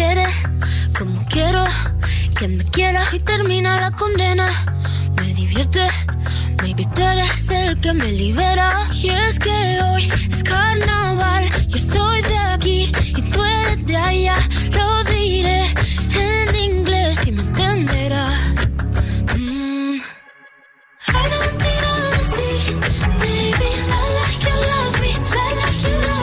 quiere como quiero que me quiera y termina la condena. Me divierte, maybe tú eres el que me libera. Y es que hoy es carnaval, yo soy de aquí y tú eres de allá. Lo diré en inglés y me entenderás. Mm. I don't need honesty, baby. I like you love me, I like you love me.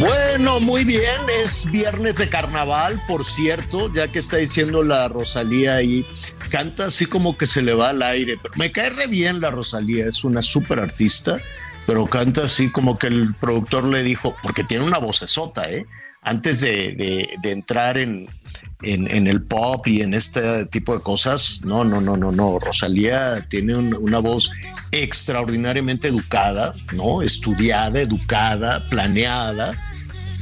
Bueno, muy bien. Es viernes de carnaval, por cierto, ya que está diciendo la Rosalía ahí. Canta así como que se le va al aire. Pero me cae re bien la Rosalía, es una súper artista, pero canta así como que el productor le dijo, porque tiene una vocesota, ¿eh? Antes de, de- de entrar en, en, el pop y en este tipo de cosas, no, no, no, no, no. Rosalía tiene un- una voz extraordinariamente educada, ¿no? Estudiada, educada, planeada.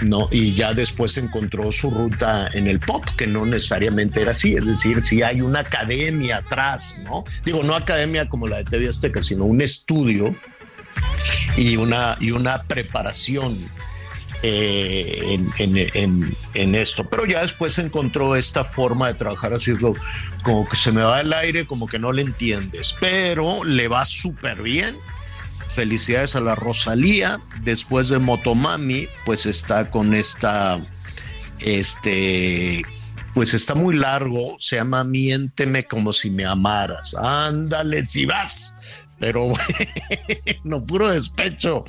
¿No? Y ya después encontró su ruta en el pop, que no necesariamente era así, es decir, si hay una academia atrás, ¿no? Digo, no academia como la de TV Azteca, sino un estudio y una, y una preparación eh, en, esto. Pero ya después encontró esta forma de trabajar así, como que se me va el aire, como que no le entiendes, pero le va súper bien. Felicidades a la Rosalía. Después de Motomami, pues está con esta, este, pues está muy largo. Se llama Miénteme como si me amaras. Ándale, si vas. Pero bueno, puro despecho.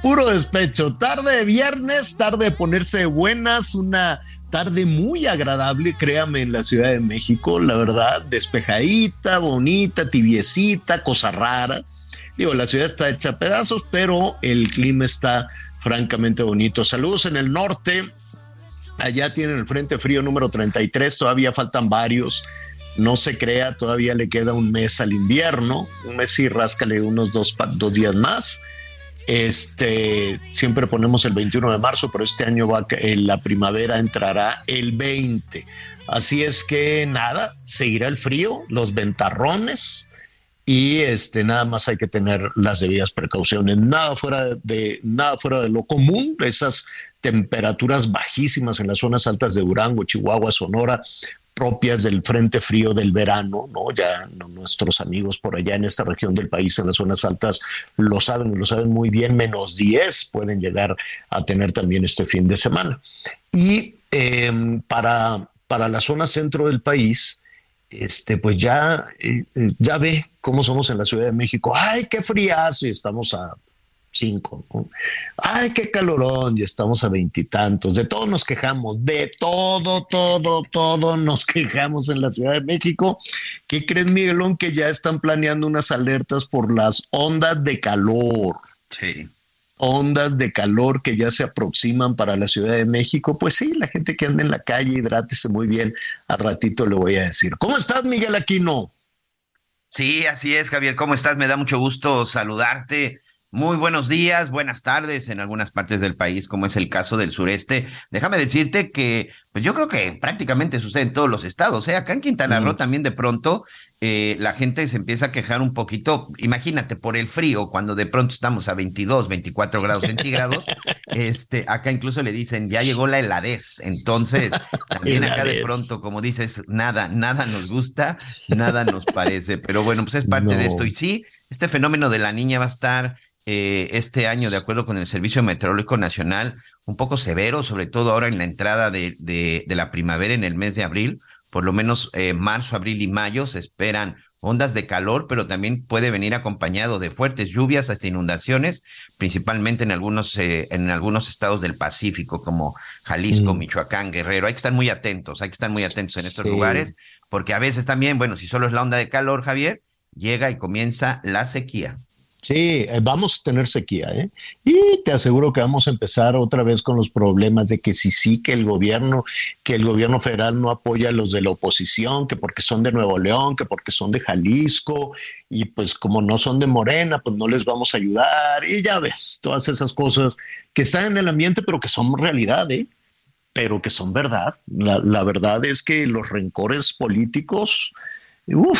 Puro despecho. Tarde de viernes, tarde de ponerse buenas, una tarde muy agradable, créame, en la Ciudad de México, la verdad, despejadita, bonita, tibiecita, cosa rara. Digo, la ciudad está hecha a pedazos, pero el clima está francamente bonito. Saludos en el norte. Allá tienen el Frente Frío número 33, todavía faltan varios. No se crea, todavía le queda un mes al invierno, un mes y ráscale unos dos, dos días más. Este, siempre ponemos el 21 de marzo, pero este año va, eh, la primavera entrará el 20. Así es que nada, seguirá el frío, los ventarrones, y este nada más hay que tener las debidas precauciones nada fuera de nada fuera de lo común esas temperaturas bajísimas en las zonas altas de Durango, Chihuahua, Sonora propias del frente frío del verano, ¿no? Ya nuestros amigos por allá en esta región del país, en las zonas altas, lo saben, lo saben muy bien, menos 10 pueden llegar a tener también este fin de semana. Y eh, para, para la zona centro del país, este, pues ya, eh, eh, ya ve cómo somos en la Ciudad de México. ¡Ay, qué friazo! Y estamos a cinco. ¿no? ¡Ay, qué calorón! Y estamos a veintitantos. De todo nos quejamos, de todo, todo, todo nos quejamos en la Ciudad de México. ¿Qué crees, Miguelón? Que ya están planeando unas alertas por las ondas de calor Sí. Ondas de calor que ya se aproximan para la Ciudad de México, pues sí, la gente que anda en la calle, hidrátese muy bien. A ratito le voy a decir. ¿Cómo estás, Miguel Aquino? Sí, así es, Javier. ¿Cómo estás? Me da mucho gusto saludarte. Muy buenos días, buenas tardes en algunas partes del país, como es el caso del sureste. Déjame decirte que, pues yo creo que prácticamente sucede en todos los estados. ¿eh? Acá en Quintana Roo Mm. también de pronto eh, la gente se empieza a quejar un poquito. Imagínate, por el frío, cuando de pronto estamos a 22, 24 grados centígrados, este, acá incluso le dicen, ya llegó la heladez. Entonces, también acá de pronto, como dices, nada, nada nos gusta, nada nos parece. Pero bueno, pues es parte de esto. Y sí, este fenómeno de la niña va a estar eh, este año, de acuerdo con el Servicio Meteorológico Nacional, un poco severo, sobre todo ahora en la entrada de, de, de la primavera en el mes de abril. Por lo menos eh, marzo, abril y mayo se esperan ondas de calor, pero también puede venir acompañado de fuertes lluvias hasta inundaciones, principalmente en algunos, eh, en algunos estados del Pacífico, como Jalisco, mm. Michoacán, Guerrero. Hay que estar muy atentos, hay que estar muy atentos en estos lugares, porque a veces también, bueno, si solo es la onda de calor, Javier, llega y comienza la sequía. Sí, eh, vamos a tener sequía, ¿eh? Y te aseguro que vamos a empezar otra vez con los problemas de que si sí que el gobierno, que el gobierno federal no apoya a los de la oposición, que porque son de Nuevo León, que porque son de Jalisco, y pues como no son de Morena, pues no les vamos a ayudar. Y ya ves, todas esas cosas que están en el ambiente, pero que son realidad, ¿eh? Pero que son verdad. La, la verdad es que los rencores políticos, uff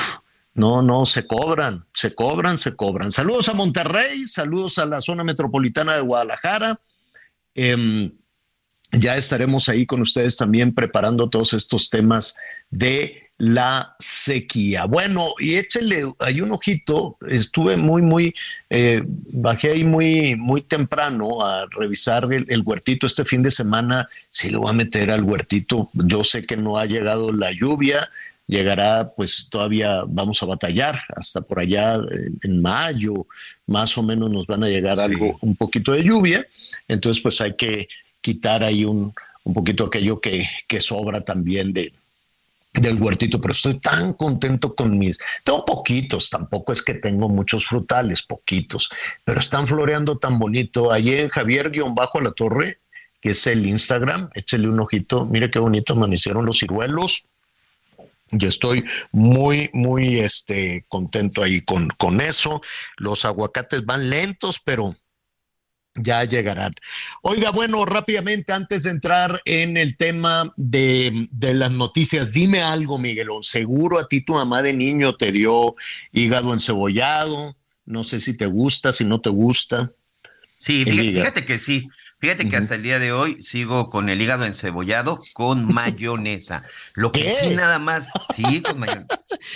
no, no, se cobran, se cobran, se cobran. Saludos a Monterrey, saludos a la zona metropolitana de Guadalajara. Em, ya estaremos ahí con ustedes también preparando todos estos temas de la sequía. Bueno, y échele hay un ojito. Estuve muy, muy, eh, bajé ahí muy, muy temprano a revisar el, el, huertito este fin de semana. Si lo voy a meter al huertito, yo sé que no ha llegado la lluvia llegará, pues todavía vamos a batallar hasta por allá en, mayo, más o menos nos van a llegar algo, un poquito de lluvia, entonces pues hay que quitar ahí un, un poquito aquello que, que sobra también de, del huertito, pero estoy tan contento con mis, tengo poquitos, tampoco es que tengo muchos frutales, poquitos, pero están floreando tan bonito. Allí en Javier-Bajo a la Torre, que es el Instagram, échale un ojito, mire qué bonito amanecieron los ciruelos, yo estoy muy, muy este, contento ahí con, con eso. Los aguacates van lentos, pero ya llegarán. Oiga, bueno, rápidamente, antes de entrar en el tema de, de, las noticias, dime algo, Miguelón. Seguro a ti tu mamá de niño te dio hígado encebollado. No sé si te gusta, si no te gusta. Sí, fíjate que sí. Fíjate que hasta el día de hoy sigo con el hígado encebollado con mayonesa. Lo que sí nada más, sí, con mayonesa.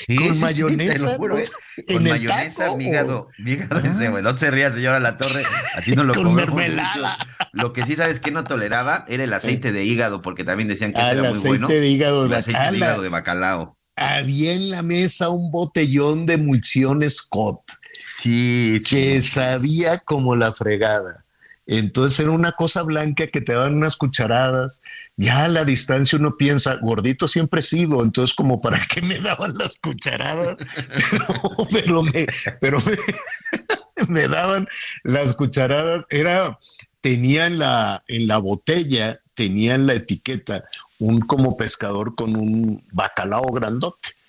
¿Con mayonesa? Con mayonesa, mi hígado, mi hígado ah. encebollado. No se ría, señora La Torre, así no lo Con mermelada. Lo que sí sabes que no toleraba era el aceite de hígado, porque también decían que ah, era muy bueno. De hígado el aceite de hígado de bacalao. Había en la mesa un botellón de emulsión Scott. Sí, sí. Que sabía como la fregada. Entonces era una cosa blanca que te daban unas cucharadas. Ya a la distancia uno piensa, gordito siempre he sido, entonces como para qué me daban las cucharadas, pero, me, me, daban las cucharadas. Era, tenían la, en la botella, tenían la etiqueta, un como pescador con un bacalao grandote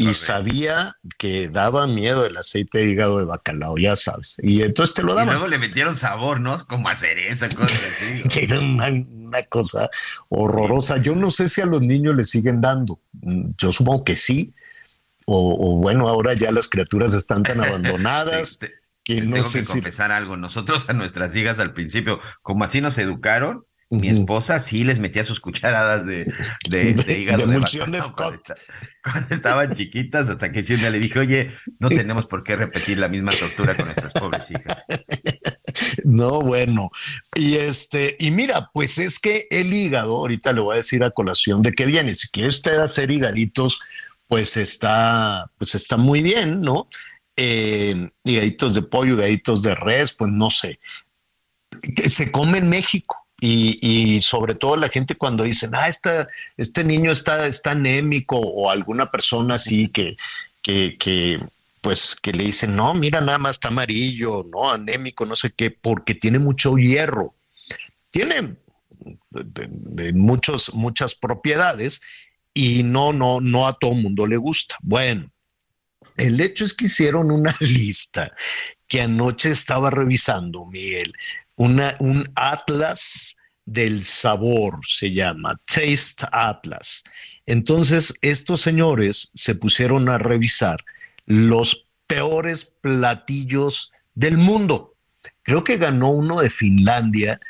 y sabía que daba miedo el aceite de hígado de bacalao, ya sabes. Y entonces te lo daban. Y luego le metieron sabor, ¿no? Como a cereza, cosas así. Era una, cosa horrorosa. Yo no sé si a los niños les siguen dando. Yo supongo que sí. O, bueno, ahora ya las criaturas están tan abandonadas. que no sé que confesar algo. Nosotros a nuestras hijas al principio, como así nos educaron, mi esposa sí les metía sus cucharadas de, de, de hígado. De, cuando, estaban chiquitas, hasta que siempre le dije, oye, no tenemos por qué repetir la misma tortura con nuestras pobres hijas. No, bueno. Y este, y mira, pues es que el hígado, ahorita le voy a decir a colación de qué viene. Si quiere usted hacer higaditos, pues está, pues está muy bien, ¿no? Eh, higaditos de pollo, higaditos de res, pues no sé. Se come en México y, sobre todo la gente cuando dicen, ah, este niño está, está anémico o alguna persona así que, que, pues que le dicen, no, mira, nada más está amarillo, no, anémico, no sé qué, porque tiene mucho hierro. Tiene muchos, muchas propiedades y no, no, no a todo mundo le gusta. Bueno, el hecho es que hicieron una lista que anoche estaba revisando, Miguel, un atlas del sabor, se llama Taste Atlas. Entonces, estos señores se pusieron a revisar los peores platillos del mundo. Creo que ganó uno de Finlandia,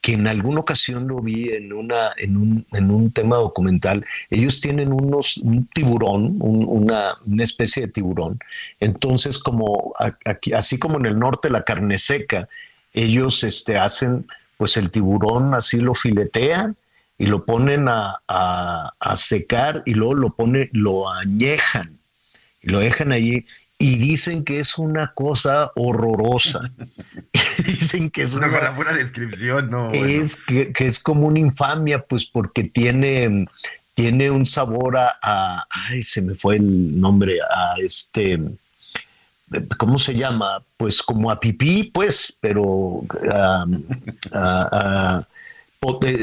que en alguna ocasión lo vi en, una, en, un, en un tema documental. Ellos tienen unos, un tiburón, una, una, especie de tiburón. Entonces, como aquí, así como en el norte la carne seca, ellos este, hacen, pues el tiburón así lo filetean y lo ponen a, secar y luego lo, pone, lo añejan. y lo dejan allí y dicen que es una cosa horrorosa. dicen que es una, una buena descripción, ¿no? Es que, es como una infamia, pues porque tiene, tiene un sabor a, ay, se me fue el nombre, a este, ¿cómo se llama? Pues como a pipí, pues, pero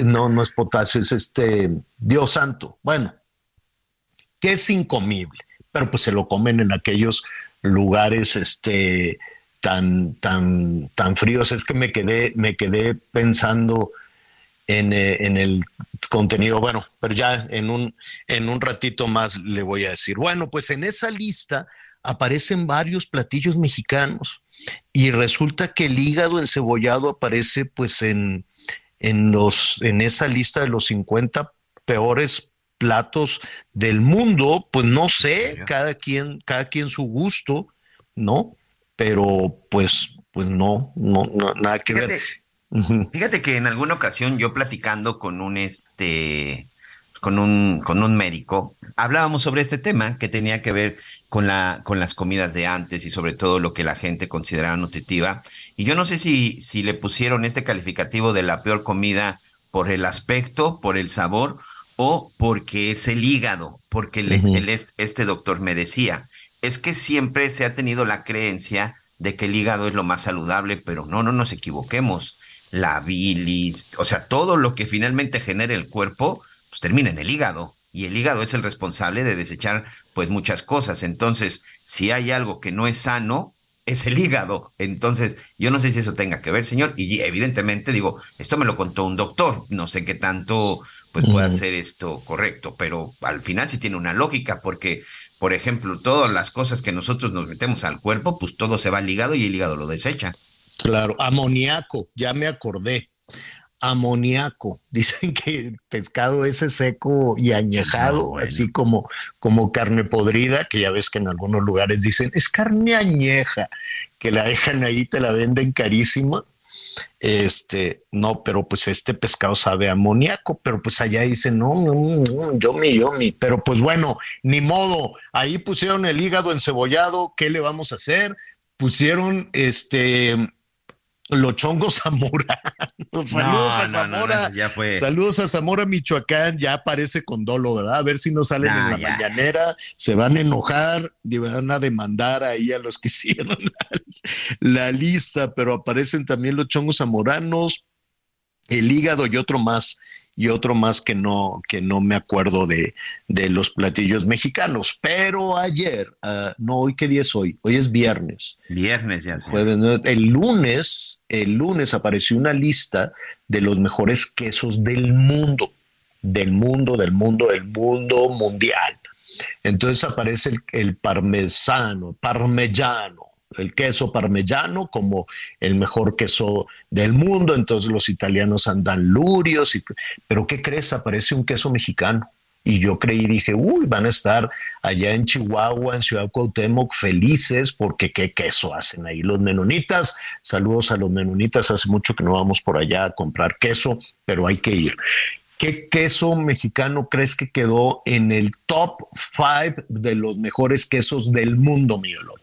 no, no es potasio, es este Dios santo. Bueno, que es incomible, pero pues se lo comen en aquellos lugares este, tan, tan, tan fríos. Es que me quedé, me quedé pensando en, eh, en, el contenido. Bueno, pero ya en un, en un ratito más le voy a decir. Bueno, pues en esa lista aparecen varios platillos mexicanos y resulta que el hígado encebollado aparece pues en, en, los, en esa lista de los 50 peores platos del mundo, pues no sé, cada quien, cada quien su gusto, ¿no? Pero pues, pues no, no, nada que ver. Fíjate que en alguna ocasión yo platicando con un este con un, con un médico, hablábamos sobre este tema que tenía que ver con, la, con las comidas de antes y sobre todo lo que la gente consideraba nutritiva. Y yo no sé si, si le pusieron este calificativo de la peor comida por el aspecto, por el sabor o porque es el hígado, porque el, este doctor me decía, es que siempre se ha tenido la creencia de que el hígado es lo más saludable, pero no, no nos equivoquemos. La bilis, o sea, todo lo que finalmente genera el cuerpo, pues termina en el hígado. Y el hígado es el responsable de desechar pues muchas cosas. Entonces, si hay algo que no es sano, es el hígado. Entonces, yo no sé si eso tenga que ver, señor. Y evidentemente digo, esto me lo contó un doctor. No sé qué tanto pues puede ser esto correcto, pero al final sí tiene una lógica, porque, por ejemplo, todas las cosas que nosotros nos metemos al cuerpo, pues todo se va al hígado y el hígado lo desecha. Claro, amoníaco, ya me acordé. Amoníaco. Dicen que el pescado ese seco y añejado, así como, como carne podrida, que ya ves que en algunos lugares dicen es carne añeja, que la dejan ahí, te la venden carísima este, no, pero pues este pescado sabe amoníaco, pero pues allá dicen, no, no, no, yo mi, yo mi, pero pues bueno, ni modo, ahí pusieron el hígado encebollado, ¿qué le vamos a hacer? Pusieron este los chongos Zamora. Saludos a Zamora. Saludos a Zamora, Michoacán. Ya aparece con dolo, ¿verdad? A ver si no salen en la mañanera. Se van a enojar y van a demandar ahí a los que hicieron la, lista, pero aparecen también los chongos zamoranos, el hígado y otro más y otro más que no, que no me acuerdo de, de los platillos mexicanos. Pero ayer, ah, no, hoy qué día es hoy, hoy es viernes. Viernes ya sé. el lunes, el lunes apareció una lista de los mejores quesos del mundo, del mundo, del mundo, del mundo mundial. Entonces aparece el, el parmesano, parmellano, el queso parmellano como el mejor queso del mundo, entonces los italianos andan lurios, y, pero ¿qué crees? Aparece un queso mexicano. Y yo creí, dije, uy, van a estar allá en Chihuahua, en Ciudad Cuauhtémoc, felices porque qué queso hacen ahí los menonitas. Saludos a los menonitas, hace mucho que no vamos por allá a comprar queso, pero hay que ir. ¿Qué queso mexicano crees que quedó en el top five de los mejores quesos del mundo, mi olor?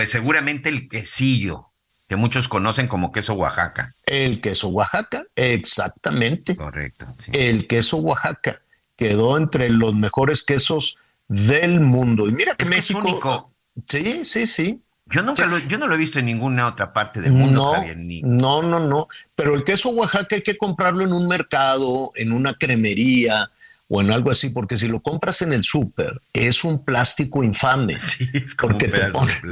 Pues seguramente el quesillo, que muchos conocen como queso Oaxaca. El queso Oaxaca, exactamente. Correcto. El queso Oaxaca quedó entre los mejores quesos del mundo. Y mira que es México. único. Sí, sí, sí. Yo nunca lo, yo no lo he visto en ninguna otra parte del mundo, no, Javier. No, no, no. Pero el queso Oaxaca hay que comprarlo en un mercado, en una cremería, o en algo así, porque si lo compras en el súper es un plástico infame, porque te,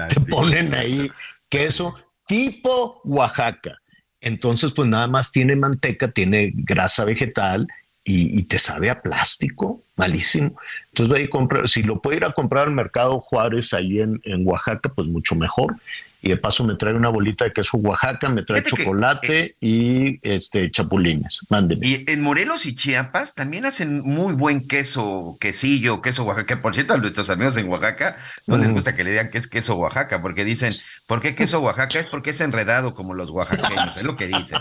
te, ponen ahí queso tipo Oaxaca. Entonces, pues nada más tiene manteca, tiene grasa vegetal y, te sabe a plástico, malísimo. Entonces, voy a comprar, si lo puedo ir a comprar al mercado Juárez ahí en, en Oaxaca, pues mucho mejor y de paso me trae una bolita de queso Oaxaca, me trae chocolate eh, y este chapulines. Mándeme. Y en Morelos y Chiapas también hacen muy buen queso, quesillo, queso Oaxaca. Por cierto, a nuestros amigos en Oaxaca no les gusta que le digan que es queso Oaxaca, porque dicen, ¿por qué queso Oaxaca? Es porque es enredado como los oaxaqueños, es lo que dicen.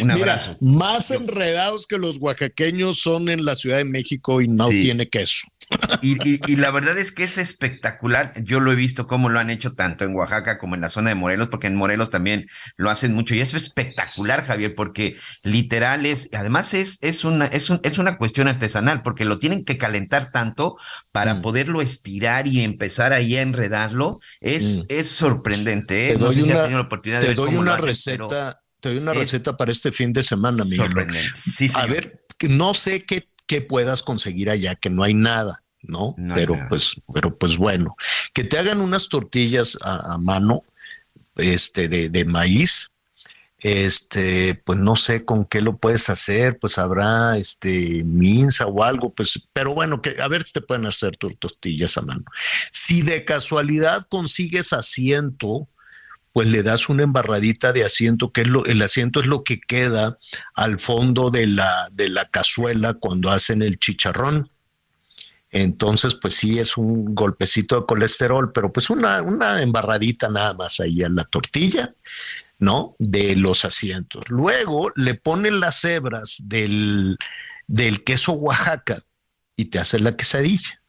Un abrazo. más enredados que los oaxaqueños son en la Ciudad de México y no tiene queso. Y, la verdad es que es espectacular. Yo lo he visto cómo lo han hecho tanto en Oaxaca como en la zona de Morelos, porque en Morelos también lo hacen mucho. Y es espectacular, Javier, porque literal es, además es, es, una, es, es una cuestión artesanal, porque lo tienen que calentar tanto para mm. poderlo estirar y empezar ahí a enredarlo. Es, mm. es sorprendente. ¿eh? Te doy una, la oportunidad te doy una receta. te doy una receta para este fin de semana, Miguel. Sí, a ver, no sé qué que puedas conseguir allá, que no hay nada, ¿no? pero pues, pero pues bueno, que te hagan unas tortillas a, mano, este, de, de, maíz, este, pues no sé con qué lo puedes hacer, pues habrá este minza o algo, pues, pero bueno, que a ver si te pueden hacer tus tortillas a mano. Si de casualidad consigues asiento, pues le das una embarradita de asiento, que es lo, el asiento es lo que queda al fondo de la, de la cazuela cuando hacen el chicharrón. Entonces, pues sí es un golpecito de colesterol, pero pues una, una embarradita nada más ahí a la tortilla, ¿no? De los asientos. Luego le ponen las hebras del, del queso Oaxaca y te haces la quesadilla.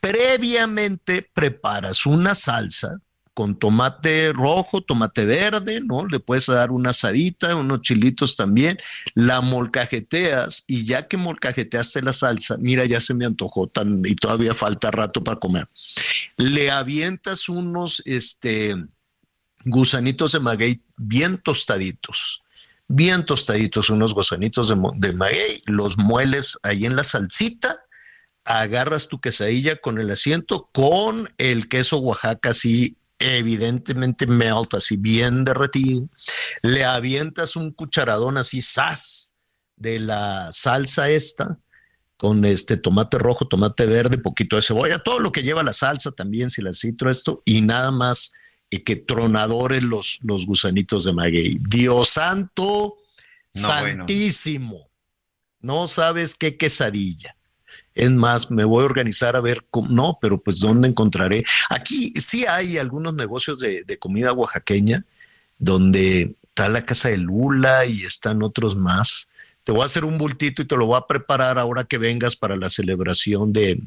Previamente preparas una salsa con tomate rojo, tomate verde, ¿no? Le puedes dar una asadita, unos chilitos también, la molcajeteas y ya que molcajeteaste la salsa, mira, ya se me antojó tan, y todavía falta rato para comer. Le avientas unos este, gusanitos de maguey bien tostaditos, bien tostaditos, unos gusanitos de, de maguey, los mueles ahí en la salsita agarras tu quesadilla con el asiento, con el queso Oaxaca así evidentemente melt, así bien derretido, le avientas un cucharadón así, sas, de la salsa esta, con este tomate rojo, tomate verde, poquito de cebolla, todo lo que lleva la salsa también, si la citro esto, y nada más eh, que tronadores los, los gusanitos de maguey. Dios santo, santísimo. No sabes qué quesadilla. Es más, me voy a organizar a ver cómo, no, pero pues dónde encontraré. Aquí sí hay algunos negocios de, comida oaxaqueña donde está la casa de Lula y están otros más. Te voy a hacer un bultito y te lo voy a preparar ahora que vengas para la celebración de,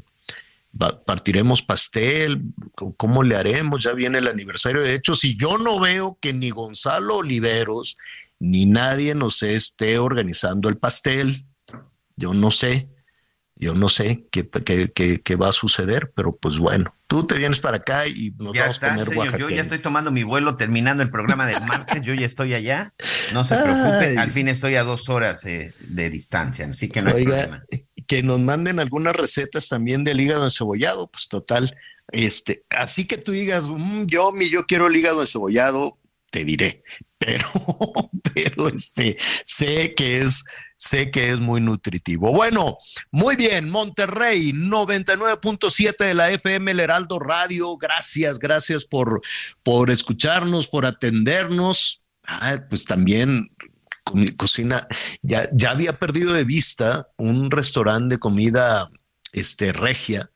partiremos pastel, ¿cómo le haremos? Ya viene el aniversario. De hecho, si yo no veo que ni Gonzalo Oliveros ni nadie nos esté organizando el pastel, yo no sé. Yo no sé qué, qué, va a suceder, pero pues bueno, tú te vienes para acá y nos vamos a comer Oaxaca. Yo ya estoy tomando mi vuelo terminando el programa del martes, yo ya estoy allá, no se preocupen, al fin estoy a dos horas eh, de distancia, así que no hay problema. Que nos manden algunas recetas también del hígado encebollado, pues total, este, así que tú digas, mm, yo, mi, yo quiero el hígado encebollado, te diré, pero, pero este, sé que es sé que es muy nutritivo. Bueno, muy bien, Monterrey, 99.7 de la FM, el Heraldo Radio. Gracias, gracias por, por escucharnos, por atendernos. Ah, pues también cocina, ya, ya había perdido de vista un restaurante de comida este, regia.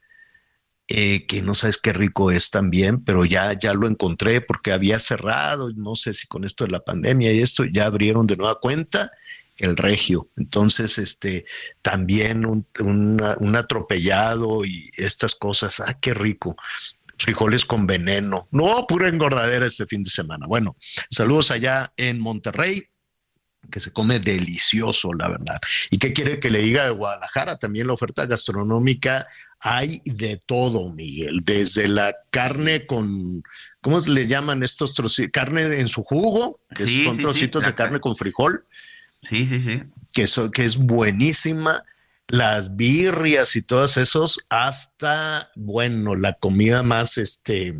Eh, que no sabes qué rico es también, pero ya, ya lo encontré porque había cerrado, no sé si con esto de la pandemia y esto ya abrieron de nueva cuenta el regio. Entonces, este, también un, atropellado y estas cosas, ah, qué rico. Frijoles con veneno. No, pura engordadera este fin de semana. Bueno, saludos allá en Monterrey que se come delicioso, la verdad. ¿Y qué quiere que le diga de Guadalajara? También la oferta gastronómica hay de todo, Miguel, desde la carne con, ¿cómo le llaman estos trocitos? Carne en su jugo, que son trocitos de carne con frijol, Sí, sí, sí. Que, que es buenísima. Las birrias y todos esos, hasta, bueno, la comida más, este,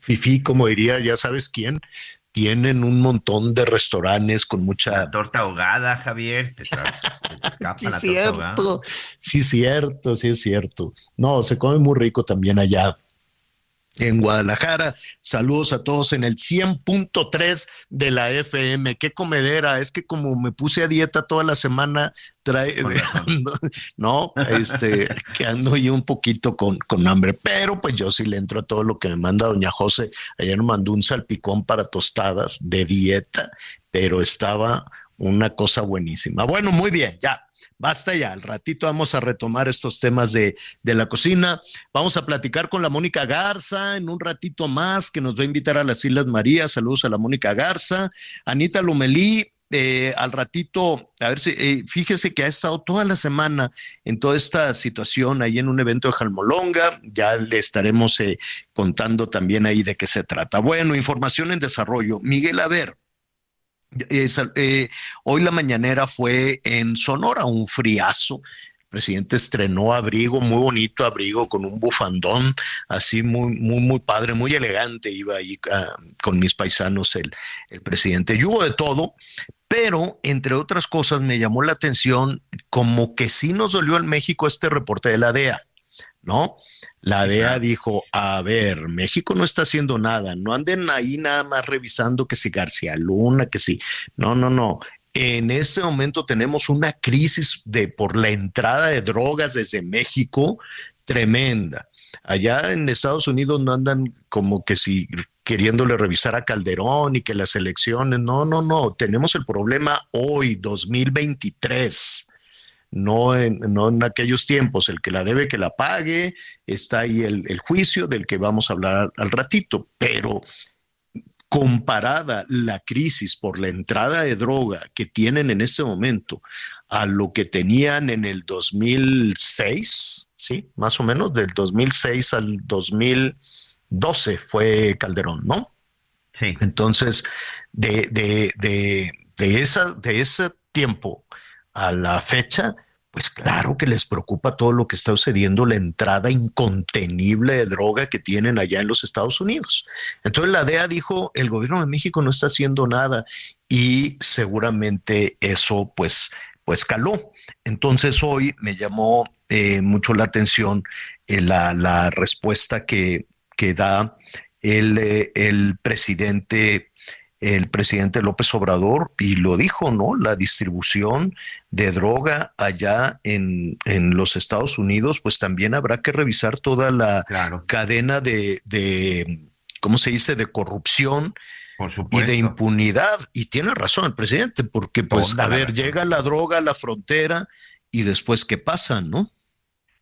fifi, como diría, ya sabes quién, tienen un montón de restaurantes con mucha torta ahogada, Javier. Te, sí, cierto. Sí, cierto, sí es cierto. No, se come muy rico también allá en Guadalajara. Saludos a todos en el 100.3 de la FM. Qué comedera, es que como me puse a dieta toda la semana, trae, no, este, que ando yo un poquito con, con hambre, pero pues yo sí le entro a todo lo que me manda doña José. Ayer me mandó un salpicón para tostadas de dieta, pero estaba una cosa buenísima. Bueno, muy bien, ya, basta ya. Al ratito vamos a retomar estos temas de, de, la cocina. Vamos a platicar con la Mónica Garza en un ratito más, que nos va a invitar a las Islas Marías. Saludos a la Mónica Garza. Anita Lumelí, eh, al ratito, a ver si, eh, fíjese que ha estado toda la semana en toda esta situación ahí en un evento de Jalmolonga, ya le estaremos eh, contando también ahí de qué se trata. Bueno, información en desarrollo. Miguel, a ver, hoy la mañanera fue en Sonora, un friazo, el presidente estrenó abrigo, muy bonito abrigo, con un bufandón, así muy, muy, muy padre, muy elegante. Iba ahí ah, con mis paisanos el, el presidente. Y hubo de todo, pero entre otras cosas me llamó la atención como que sí nos dolió en México este reporte de la DEA, ¿no? La DEA dijo, a ver, México no está haciendo nada, no anden ahí nada más revisando que si García Luna, que si, no, no, no. En este momento tenemos una crisis de por la entrada de drogas desde México tremenda. Allá en Estados Unidos no andan como que si queriéndole revisar a Calderón y que las elecciones, no, no, no, tenemos el problema hoy, 2023. No en, no en aquellos tiempos, el que la debe que la pague, está ahí el, el juicio del que vamos a hablar al ratito, pero comparada la crisis por la entrada de droga que tienen en este momento a lo que tenían en el 2006, sí, más o menos del 2006 al 2012 fue Calderón, ¿no? Sí. Entonces, de, de, de, de, esa, de ese tiempo a la fecha, pues claro que les preocupa todo lo que está sucediendo, la entrada incontenible de droga que tienen allá en los Estados Unidos. Entonces la DEA dijo, el gobierno de México no está haciendo nada y seguramente eso pues, pues caló. Entonces hoy me llamó eh, mucho la atención eh, la, la, respuesta que, que da el, eh, el presidente el presidente López Obrador y lo dijo, ¿no? La distribución de droga allá en, en los Estados Unidos, pues también habrá que revisar toda la cadena de, de, ¿cómo se dice?, de corrupción. y de impunidad. Y tiene razón el presidente, porque pues, a ver, llega la droga a la frontera y después, ¿qué pasa, no?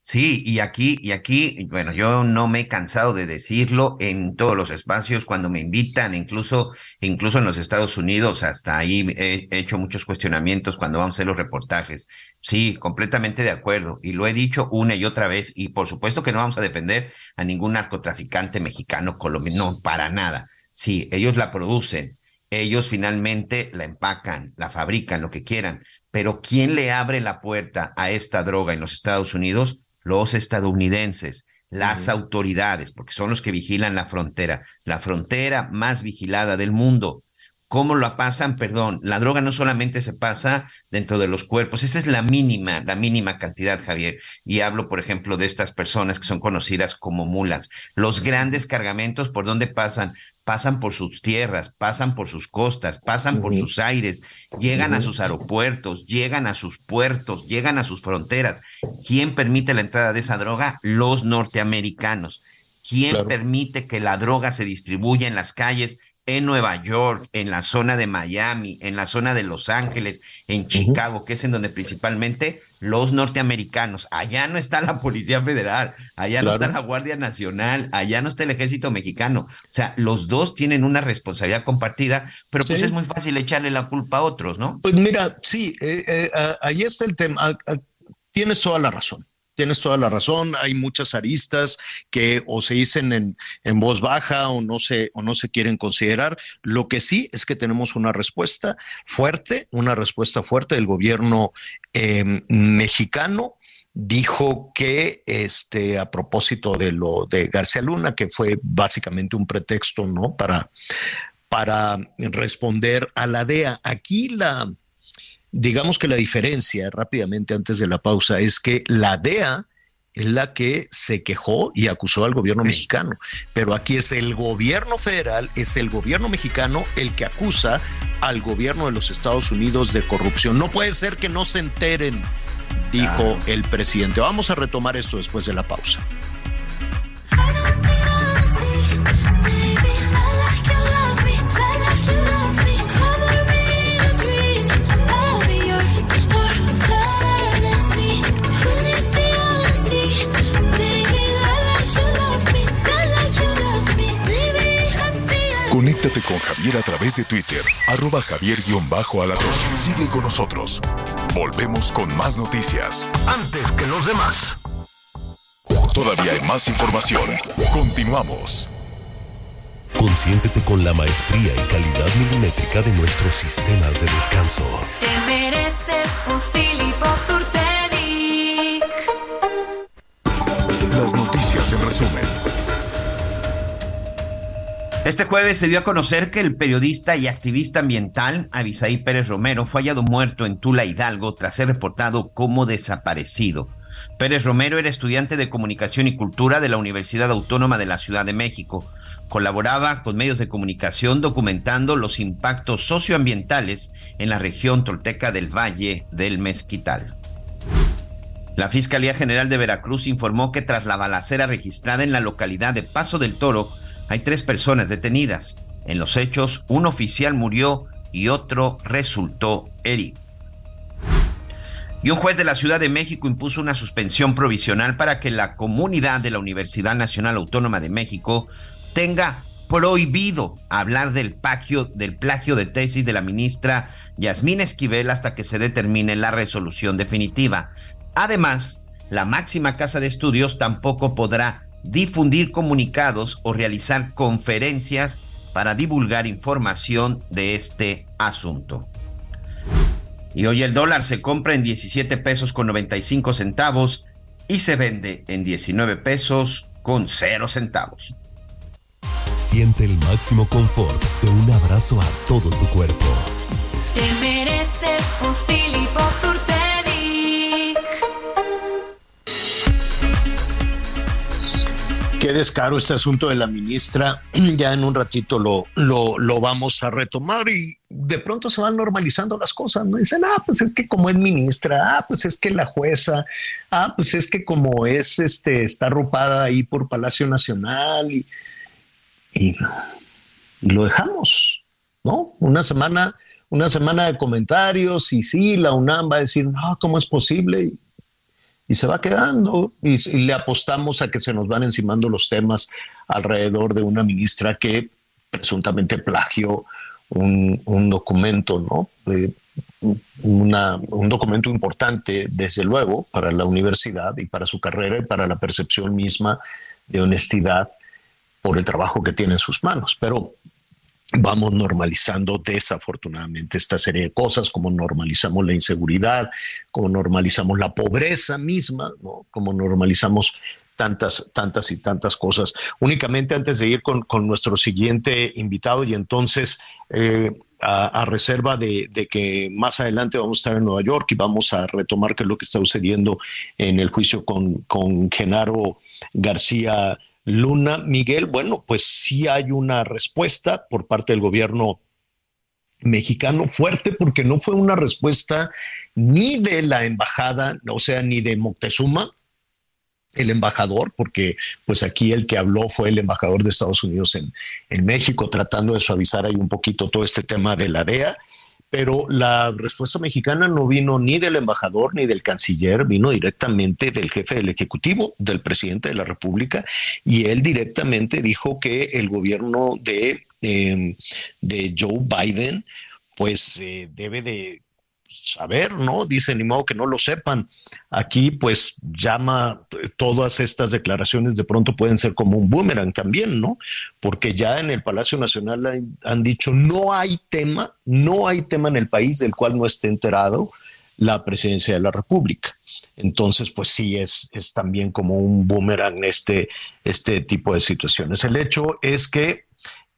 Sí, y aquí, y aquí, bueno, yo no me he cansado de decirlo en todos los espacios, cuando me invitan, incluso, incluso en los Estados Unidos, hasta ahí he hecho muchos cuestionamientos cuando vamos a hacer los reportajes. Sí, completamente de acuerdo. Y lo he dicho una y otra vez, y por supuesto que no vamos a defender a ningún narcotraficante mexicano, colombiano, no, para nada. Sí, ellos la producen, ellos finalmente la empacan, la fabrican, lo que quieran. Pero ¿quién le abre la puerta a esta droga en los Estados Unidos? Los estadounidenses, las autoridades, porque son los que vigilan la frontera, la frontera más vigilada del mundo. ¿Cómo la pasan? Perdón, la droga no solamente se pasa dentro de los cuerpos, esa es la mínima, la mínima cantidad, Javier. Y hablo, por ejemplo, de estas personas que son conocidas como mulas. Los grandes cargamentos, ¿por dónde pasan? Pasan por sus tierras, pasan por sus costas, pasan por sus aires, llegan a sus aeropuertos, llegan a sus puertos, llegan a sus fronteras. ¿Quién permite la entrada de esa droga? Los norteamericanos. ¿Quién permite que la droga se distribuya en las calles en Nueva York, en la zona de Miami, en la zona de Los Ángeles, en Chicago, que es en donde principalmente los norteamericanos, allá no está la Policía Federal, allá no está la Guardia Nacional, allá no está el Ejército Mexicano. O sea, los dos tienen una responsabilidad compartida, pero pues es muy fácil echarle la culpa a otros, ¿no? Pues mira, sí, eh, eh, ahí está el tema. Tienes toda la razón. Tienes toda la razón, hay muchas aristas que o se dicen en, en, voz baja o no, se, o no se quieren considerar. Lo que sí es que tenemos una respuesta fuerte, una respuesta fuerte del gobierno eh, mexicano. Dijo que este, a propósito de lo de García Luna, que fue básicamente un pretexto, ¿no? Para, para responder a la DEA. Aquí la, digamos que la diferencia, rápidamente antes de la pausa, es que la DEA es la que se quejó y acusó al gobierno mexicano. Pero aquí es el gobierno federal, es el gobierno mexicano el que acusa al gobierno de los Estados Unidos de corrupción. No puede ser que no se enteren, dijo el presidente. Vamos a retomar esto después de la pausa. Conéctate con Javier a través de Twitter, arroba javier-alatón. Sigue con nosotros. Volvemos con más noticias. Antes que los demás. Todavía hay más información. Continuamos. Consiéntete con la maestría y calidad milimétrica de nuestros sistemas de descanso. Te mereces un Las noticias en resumen. Este jueves se dio a conocer que el periodista y activista ambiental Abisaí Pérez Romero fue hallado muerto en Tula Hidalgo tras ser reportado como desaparecido. Pérez Romero era estudiante de comunicación y cultura de la Universidad Autónoma de la Ciudad de México. Colaboraba con medios de comunicación documentando los impactos socioambientales en la región tolteca del Valle del Mezquital. La Fiscalía General de Veracruz informó que tras la balacera registrada en la localidad de Paso del Toro, hay tres personas detenidas. En los hechos, un oficial murió y otro resultó herido. Y un juez de la Ciudad de México impuso una suspensión provisional para que la comunidad de la Universidad Nacional Autónoma de México tenga prohibido hablar del plagio, del plagio de tesis de la ministra Yasmín Esquivel hasta que se determine la resolución definitiva. Además, la máxima casa de estudios tampoco podrá difundir comunicados o realizar conferencias para divulgar información de este asunto. Y hoy el dólar se compra en 17 pesos con 95 centavos y se vende en 19 pesos con 0 centavos. Siente el máximo confort de un abrazo a todo tu cuerpo. Te mereces un qué descaro este asunto de la ministra. Ya en un ratito lo, lo, lo, vamos a retomar y de pronto se van normalizando las cosas. ¿no? Dicen, ah, pues es que como es ministra, ah, pues es que la jueza, ah, pues es que como es, este, está arropada ahí por Palacio Nacional y, y, y lo dejamos, ¿no? Una semana, una semana de comentarios y sí, la UNAM va a decir, no, ¿cómo es posible? Y se va quedando y, le apostamos a que se nos van encimando los temas alrededor de una ministra que presuntamente plagió un, documento, ¿no? un documento importante, desde luego, para la universidad y para su carrera y para la percepción misma de honestidad por el trabajo que tiene en sus manos. Pero vamos normalizando desafortunadamente esta serie de cosas, como normalizamos la inseguridad, como normalizamos la pobreza misma, como normalizamos tantas, tantas y tantas cosas. Únicamente antes de ir con, nuestro siguiente invitado y entonces eh, a, reserva de, que más adelante vamos a estar en Nueva York y vamos a retomar qué es lo que está sucediendo en el juicio con, con Genaro García Luna, Miguel, bueno, pues sí hay una respuesta por parte del gobierno mexicano fuerte porque no fue una respuesta ni de la embajada, o sea, ni de Moctezuma, el embajador, porque pues aquí el que habló fue el embajador de Estados Unidos en, en México, tratando de suavizar ahí un poquito todo este tema de la DEA pero la respuesta mexicana no vino ni del embajador ni del canciller, vino directamente del jefe del Ejecutivo, del presidente de la República, y él directamente dijo que el gobierno de, em, de Joe Biden pues eh, debe de saber, ¿no? Dice, ni modo que no lo sepan. Aquí, pues, llama, todas estas declaraciones de pronto pueden ser como un boomerang también, ¿no? Porque ya en el Palacio Nacional han, dicho, no hay tema, no hay tema en el país del cual no esté enterado la presidencia de la República. Entonces, pues sí, es, es también como un boomerang este, este tipo de situaciones. El hecho es que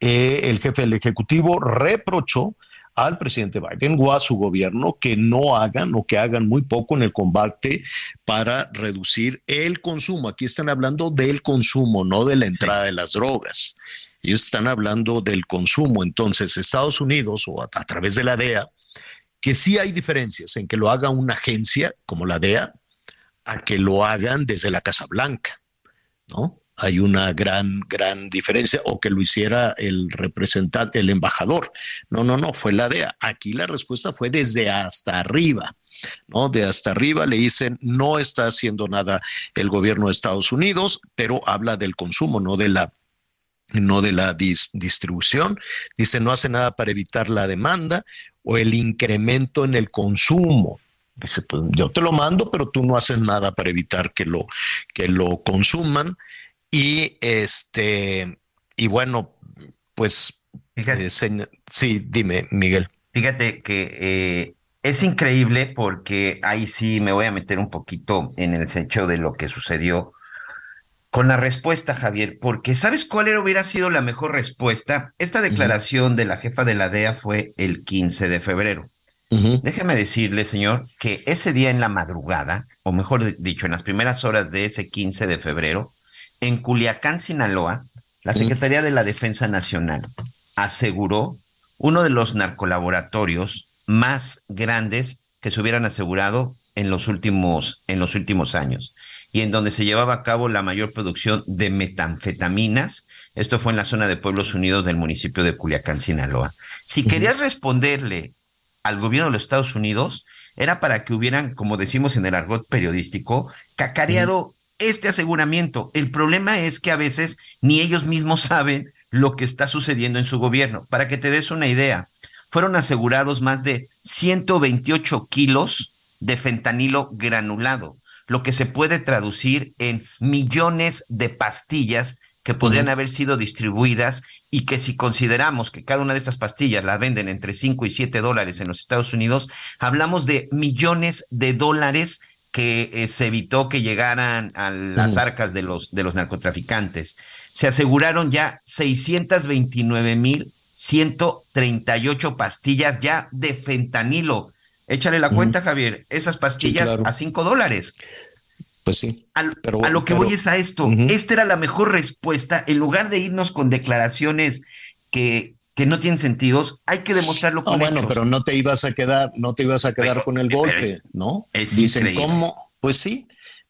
eh, el jefe del Ejecutivo reprochó al presidente Biden o a su gobierno que no hagan o que hagan muy poco en el combate para reducir el consumo. Aquí están hablando del consumo, no de la entrada de las drogas. Ellos están hablando del consumo. Entonces, Estados Unidos o a, a través de la DEA, que sí hay diferencias en que lo haga una agencia como la DEA, a que lo hagan desde la Casa Blanca, ¿no? Hay una gran, gran diferencia, o que lo hiciera el representante, el embajador. No, no, no, fue la DEA. Aquí la respuesta fue desde hasta arriba. ¿no? De hasta arriba le dicen no está haciendo nada el gobierno de Estados Unidos, pero habla del consumo, no de la no de la distribución. Dice, no hace nada para evitar la demanda o el incremento en el consumo. Dice, pues yo te lo mando, pero tú no haces nada para evitar que lo, que lo consuman. Y este, y bueno, pues eh, sí, dime, Miguel. Fíjate que eh, es increíble porque ahí sí me voy a meter un poquito en el hecho de lo que sucedió con la respuesta, Javier, porque ¿sabes cuál era, hubiera sido la mejor respuesta? Esta declaración de la jefa de la DEA fue el 15 de febrero. Déjeme decirle, señor, que ese día en la madrugada, o mejor dicho, en las primeras horas de ese 15 de febrero, en Culiacán, Sinaloa, la Secretaría de la Defensa Nacional aseguró uno de los narcolaboratorios más grandes que se hubieran asegurado en los últimos, en los últimos años y en donde se llevaba a cabo la mayor producción de metanfetaminas. Esto fue en la zona de Pueblos Unidos del municipio de Culiacán, Sinaloa. Si querías responderle al gobierno de los Estados Unidos, era para que hubieran, como decimos en el argot periodístico, cacareado este aseguramiento. El problema es que a veces ni ellos mismos saben lo que está sucediendo en su gobierno. Para que te des una idea, fueron asegurados más de 128 kilos de fentanilo granulado, lo que se puede traducir en millones de pastillas que podrían haber sido distribuidas y que si consideramos que cada una de estas pastillas la venden entre 5 y 7 dólares en los Estados Unidos, hablamos de millones de dólares que eh, se evitó que llegaran a las arcas de los, de los narcotraficantes. Se aseguraron ya 629 mil 138 pastillas ya de fentanilo. Échale la cuenta, Javier, esas pastillas a 5 dólares. Pues sí. A, lo que voy es a esto. Esta era la mejor respuesta. En lugar de irnos con declaraciones que, que no tienen sentidos, hay que demostrarlo con Bueno, pero no te ibas a quedar, no te ibas a quedar con el golpe, ¿no? Dicen cómo, pues sí,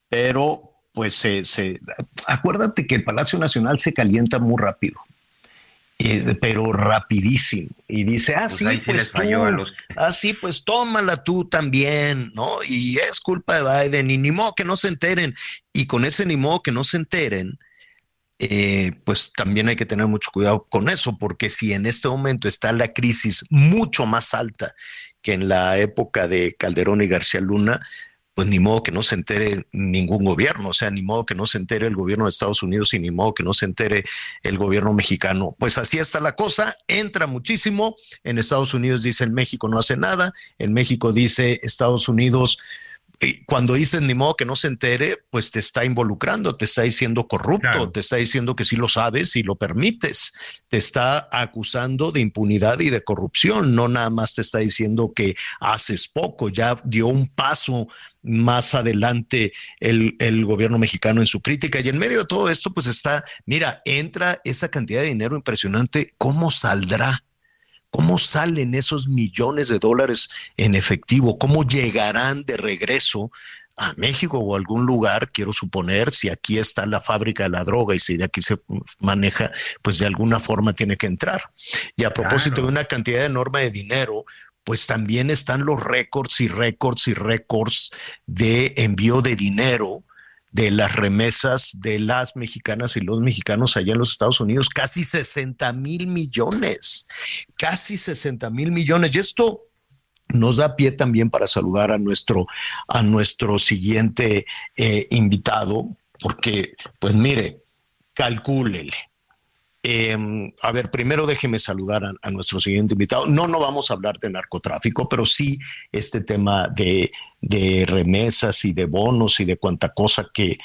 pero pues se, se, acuérdate que el Palacio Nacional se calienta muy rápido. Eh, pero rapidísimo. Y dice, ah, pues sí, pues tú, ah, sí, pues tómala tú también, ¿no? Y es culpa de Biden, y ni modo que no se enteren. Y con ese ni modo que no se enteren, eh, pues también hay que tener mucho cuidado con eso, porque si en este momento está la crisis mucho más alta que en la época de Calderón y García Luna, pues ni modo que no se entere ningún gobierno, o sea, ni modo que no se entere el gobierno de Estados Unidos y ni modo que no se entere el gobierno mexicano. Pues así está la cosa, entra muchísimo, en Estados Unidos dice el México no hace nada, en México dice Estados Unidos cuando dices ni modo que no se entere, pues te está involucrando, te está diciendo corrupto, te está diciendo que sí lo sabes y lo permites, te está acusando de impunidad y de corrupción, no nada más te está diciendo que haces poco, ya dio un paso más adelante el, el gobierno mexicano en su crítica. Y en medio de todo esto, pues está, mira, entra esa cantidad de dinero impresionante, ¿cómo saldrá? ¿Cómo salen esos millones de dólares en efectivo? ¿Cómo llegarán de regreso a México o a algún lugar, quiero suponer, si aquí está la fábrica de la droga y si de aquí se maneja, pues de alguna forma tiene que entrar. Y a propósito de una cantidad enorme de dinero, pues también están los récords y récords y récords de envío de dinero de las remesas de las mexicanas y los mexicanos allá en los Estados Unidos, casi 60 mil millones, casi 60 mil millones. Y esto nos da pie también para saludar a nuestro, a nuestro siguiente eh, invitado, porque, pues mire, calcúlele Em, a ver, primero déjeme saludar a, nuestro siguiente invitado. No, no vamos a hablar de narcotráfico, pero sí este tema de, remesas y de bonos y de cuánta cosa que,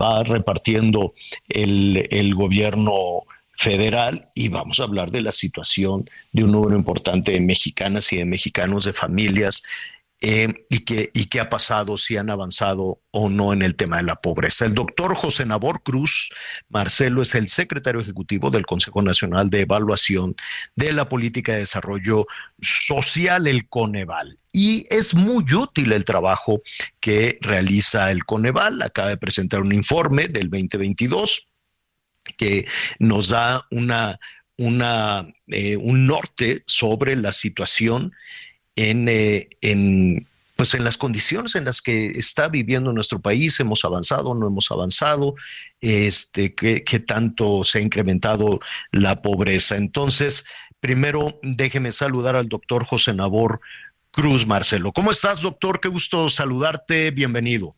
va repartiendo el gobierno federal y vamos a hablar de la situación de un número importante de mexicanas y de mexicanos, de familias eh, y, qué, y qué ha pasado, si han avanzado o no en el tema de la pobreza. El doctor José Nabor Cruz Marcelo es el secretario ejecutivo del Consejo Nacional de Evaluación de la Política de Desarrollo Social, el Coneval. Y es muy útil el trabajo que realiza el Coneval. Acaba de presentar un informe del 2022 que nos da una, una, eh, un norte sobre la situación en, eh, en, pues en las condiciones en las que está viviendo nuestro país, hemos avanzado, no hemos avanzado, este, qué, qué tanto se ha incrementado la pobreza. Entonces, primero déjeme saludar al doctor José Nabor Cruz Marcelo. ¿Cómo estás, doctor? Qué gusto saludarte, bienvenido.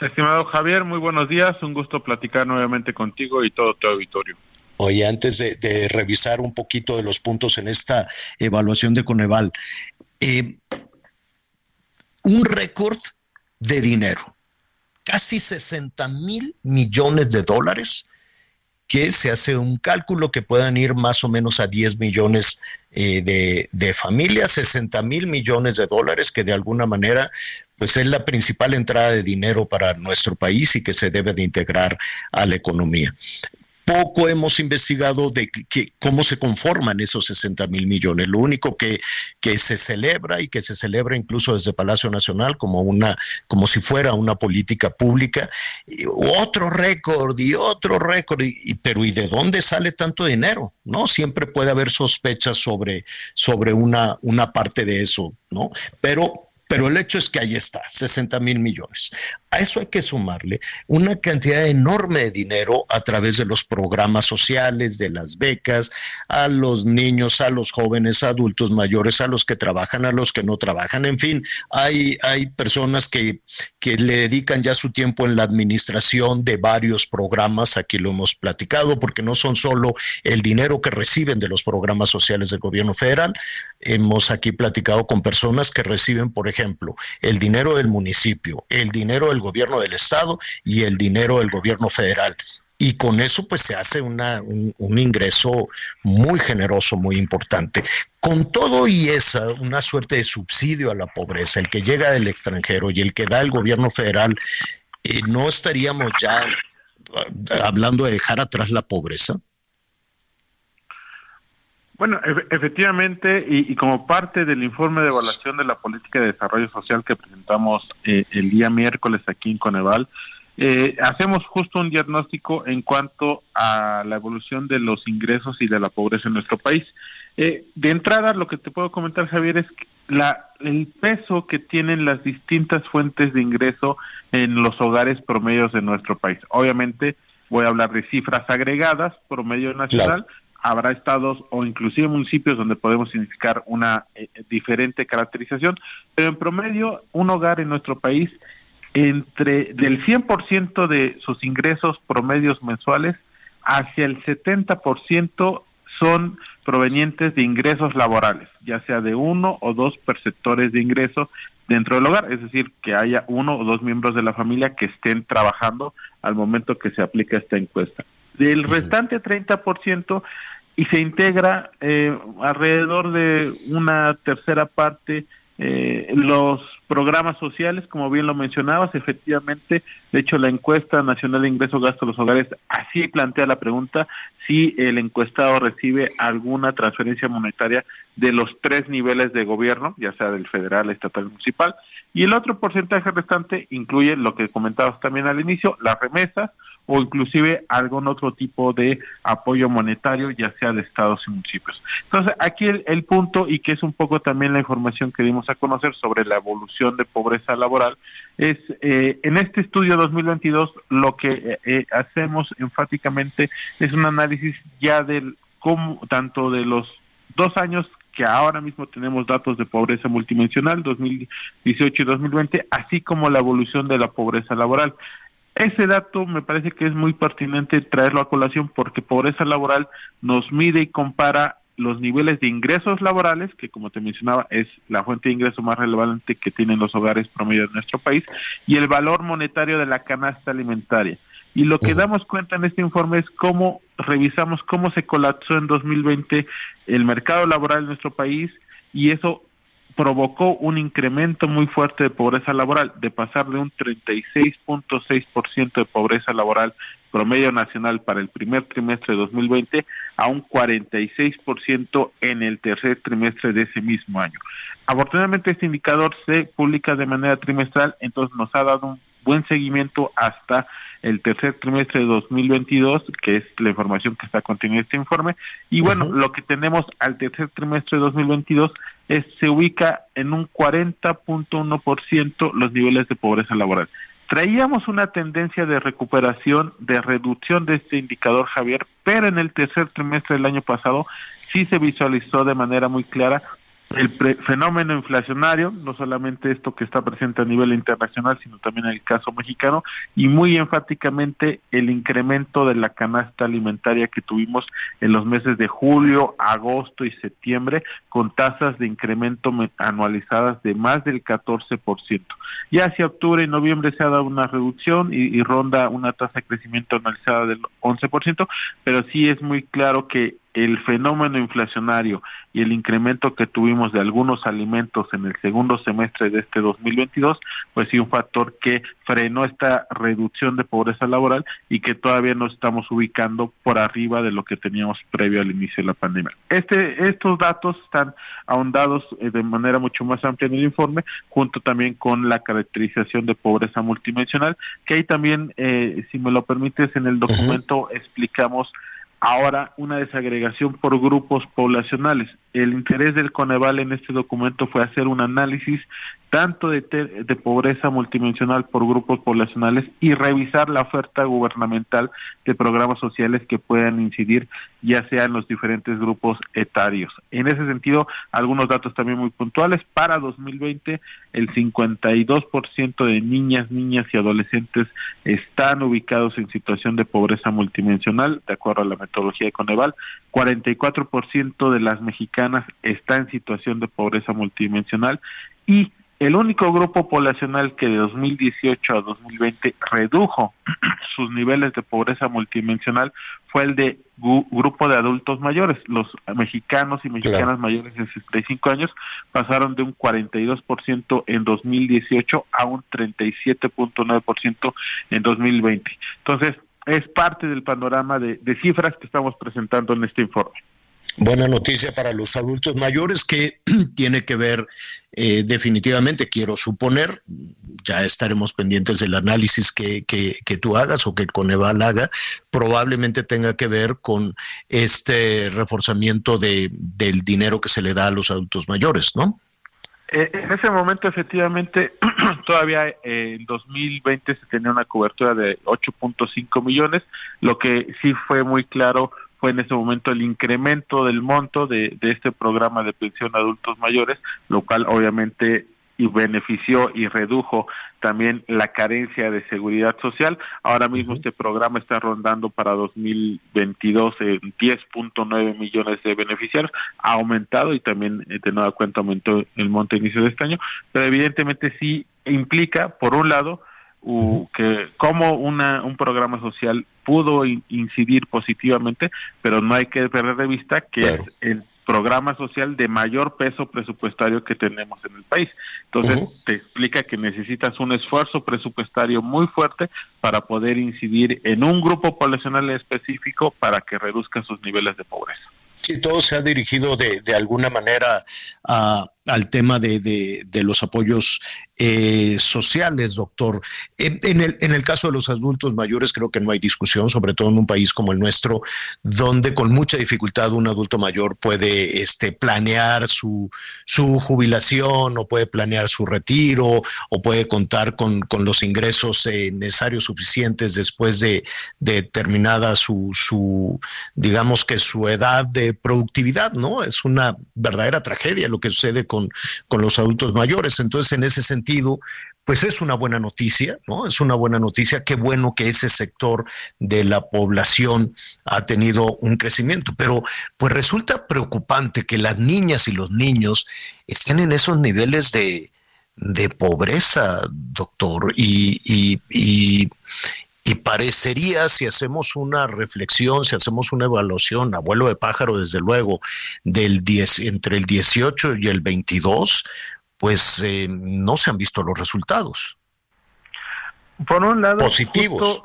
Estimado Javier, muy buenos días, un gusto platicar nuevamente contigo y todo tu auditorio. Oye, antes de, revisar un poquito de los puntos en esta evaluación de Coneval, eh, un récord de dinero, casi 60 mil millones de dólares, que se hace un cálculo que puedan ir más o menos a 10 millones eh, de, de familias, 60 mil millones de dólares, que de alguna manera pues es la principal entrada de dinero para nuestro país y que se debe de integrar a la economía poco hemos investigado de cómo se conforman esos 60 mil millones. Lo único que, se celebra y que se celebra incluso desde Palacio Nacional como una, como si fuera una política pública, otro récord y otro récord, pero ¿y de dónde sale tanto dinero? ¿No? Siempre puede haber sospechas sobre, sobre una, una parte de eso, ¿no? Pero pero el hecho es que ahí está, 60 mil millones. A eso hay que sumarle una cantidad enorme de dinero a través de los programas sociales, de las becas, a los niños, a los jóvenes, adultos mayores, a los que trabajan, a los que no trabajan. En fin, hay, hay personas que, que le dedican ya su tiempo en la administración de varios programas. Aquí lo hemos platicado, porque no son solo el dinero que reciben de los programas sociales del gobierno federal. Hemos aquí platicado con personas que reciben, por ejemplo, el dinero del municipio, el dinero del gobierno del estado y el dinero del gobierno federal. Y con eso pues se hace una, un, ingreso muy generoso, muy importante. Con todo y esa, una suerte de subsidio a la pobreza, el que llega del extranjero y el que da el gobierno federal, eh, ¿no estaríamos ya ah, hablando de dejar atrás la pobreza? Bueno, efectivamente, y, como parte del informe de evaluación de la política de desarrollo social que presentamos eh, el día miércoles aquí en Coneval, eh, hacemos justo un diagnóstico en cuanto a la evolución de los ingresos y de la pobreza en nuestro país. Eh, de entrada, lo que te puedo comentar, Javier, es la, el peso que tienen las distintas fuentes de ingreso en los hogares promedios de nuestro país. Obviamente, voy a hablar de cifras agregadas, promedio nacional, habrá estados o inclusive municipios donde podemos significar una eh, diferente caracterización, pero en promedio un hogar en nuestro país entre del 100% de sus ingresos promedios mensuales hacia el 70% son provenientes de ingresos laborales, ya sea de uno o dos perceptores de ingreso dentro del hogar, es decir, que haya uno o dos miembros de la familia que estén trabajando al momento que se aplica esta encuesta. Del restante 30% y se integra eh, alrededor de una tercera parte eh, los programas sociales, como bien lo mencionabas, efectivamente, de hecho la encuesta nacional de ingreso gasto de los hogares así plantea la pregunta si el encuestado recibe alguna transferencia monetaria de los tres niveles de gobierno, ya sea del federal, estatal municipal, y el otro porcentaje restante incluye lo que comentabas también al inicio, las remesas, o inclusive algún otro tipo de apoyo monetario, ya sea de estados y municipios. Entonces, aquí el, punto, y que es un poco también la información que dimos a conocer sobre la evolución de pobreza laboral, es eh, en este estudio 2022 lo que eh, eh, hacemos enfáticamente es un análisis ya del cómo, tanto de los dos años que ahora mismo tenemos datos de pobreza multidimensional 2018 y 2020, así como la evolución de la pobreza laboral. Ese dato me parece que es muy pertinente traerlo a colación porque pobreza laboral nos mide y compara los niveles de ingresos laborales, que como te mencionaba es la fuente de ingreso más relevante que tienen los hogares promedio de nuestro país, y el valor monetario de la canasta alimentaria. Y lo que damos cuenta en este informe es cómo revisamos cómo se colapsó en 2020 el mercado laboral en nuestro país y eso provocó un incremento muy fuerte de pobreza laboral, de pasar de un 36.6% de pobreza laboral promedio nacional para el primer trimestre de 2020 a un 46% en el tercer trimestre de ese mismo año. Afortunadamente este indicador se publica de manera trimestral, entonces nos ha dado un buen seguimiento hasta el tercer trimestre de 2022, que es la información que está contenida en este informe. Y bueno, lo que tenemos al tercer trimestre de 2022 se ubica en un 40.1% los niveles de pobreza laboral. Traíamos una tendencia de recuperación, de reducción de este indicador, Javier, pero en el tercer trimestre del año pasado sí se visualizó de manera muy clara el fenómeno inflacionario, no solamente esto que está presente a nivel internacional, sino también en el caso mexicano, y muy enfáticamente el incremento de la canasta alimentaria que tuvimos en los meses de julio, agosto y septiembre, con tasas de incremento anualizadas de más del 14%. Ya hacia octubre y noviembre se ha dado una reducción y, y ronda una tasa de crecimiento anualizada del 11%, pero sí es muy claro que el fenómeno inflacionario y el incremento que tuvimos de algunos alimentos en el segundo semestre de este 2022, pues sí un factor que frenó esta reducción de pobreza laboral y que todavía no estamos ubicando por arriba de lo que teníamos previo al inicio de la pandemia. Este, estos datos están ahondados eh, de manera mucho más amplia en el informe, junto también con la caracterización de pobreza multidimensional, que ahí también, eh, si me lo permites, en el documento explicamos ahora una desagregación por grupos poblacionales. El interés del Coneval en este documento fue hacer un análisis tanto de, de, pobreza multidimensional por grupos poblacionales y revisar la oferta gubernamental de programas sociales que puedan incidir ya sea en los diferentes grupos etarios. En ese sentido, algunos datos también muy puntuales. Para 2020, el 52% de niñas, niñas y adolescentes están ubicados en situación de pobreza multidimensional, de acuerdo a la metodología de Coneval. 44% de las mexicanas está en situación de pobreza multidimensional y el único grupo poblacional que de 2018 a 2020 redujo sus niveles de pobreza multidimensional fue el de grupo de adultos mayores. Los mexicanos y mexicanas mayores de 65 años pasaron de un 42% en 2018 a un 37.9% en 2020. Entonces, es parte del panorama de cifras que estamos presentando en este informe. Buena noticia para los adultos mayores que tiene que ver eh, definitivamente, quiero suponer, ya estaremos pendientes del análisis que, que, tú hagas o que Coneval haga, probablemente tenga que ver con este reforzamiento de, del dinero que se le da a los adultos mayores, ¿no? Eh, en ese momento, efectivamente, todavía eh, en 2020 se tenía una cobertura de 8.5 millones, lo que sí fue muy claro fue en ese momento el incremento del monto de, de este programa de pensión a adultos mayores, lo cual obviamente y benefició y redujo también la carencia de seguridad social. Ahora mismo este programa está rondando para 2022 en 10.9 millones de beneficiarios, ha aumentado y también eh, de nueva cuenta aumentó el monto inicio de este año, pero evidentemente sí implica, por un lado, que como una, un programa social pudo incidir positivamente, pero no hay que perder de vista que es el programa social de mayor peso presupuestario que tenemos en el país. Entonces, te explica que necesitas un esfuerzo presupuestario muy fuerte para poder incidir en un grupo poblacional específico para que reduzca sus niveles de pobreza. Sí, todo se ha dirigido de, de alguna manera a, al tema de, de, los apoyos eh, sociales, doctor. En, el, en el caso de los adultos mayores creo que no hay discusión, sobre todo en un país como el nuestro, donde con mucha dificultad un adulto mayor puede este, planear su, su jubilación o puede planear su retiro o puede contar con, con los ingresos eh, necesarios suficientes después de, de terminada su, su, digamos que su edad de productividad, ¿no? Es una verdadera tragedia lo que sucede con con, los adultos mayores. Entonces, en ese sentido, pues es una buena noticia, ¿no? Es una buena noticia. Qué bueno que ese sector de la población ha tenido un crecimiento, pero pues resulta preocupante que las niñas y los niños estén en esos niveles de, de pobreza, doctor, y, y, y, y parecería, si hacemos una reflexión, si hacemos una evaluación, abuelo de pájaro, desde luego, del 10, entre el 18 y el 22, pues eh, no se han visto los resultados. Por un lado, positivos.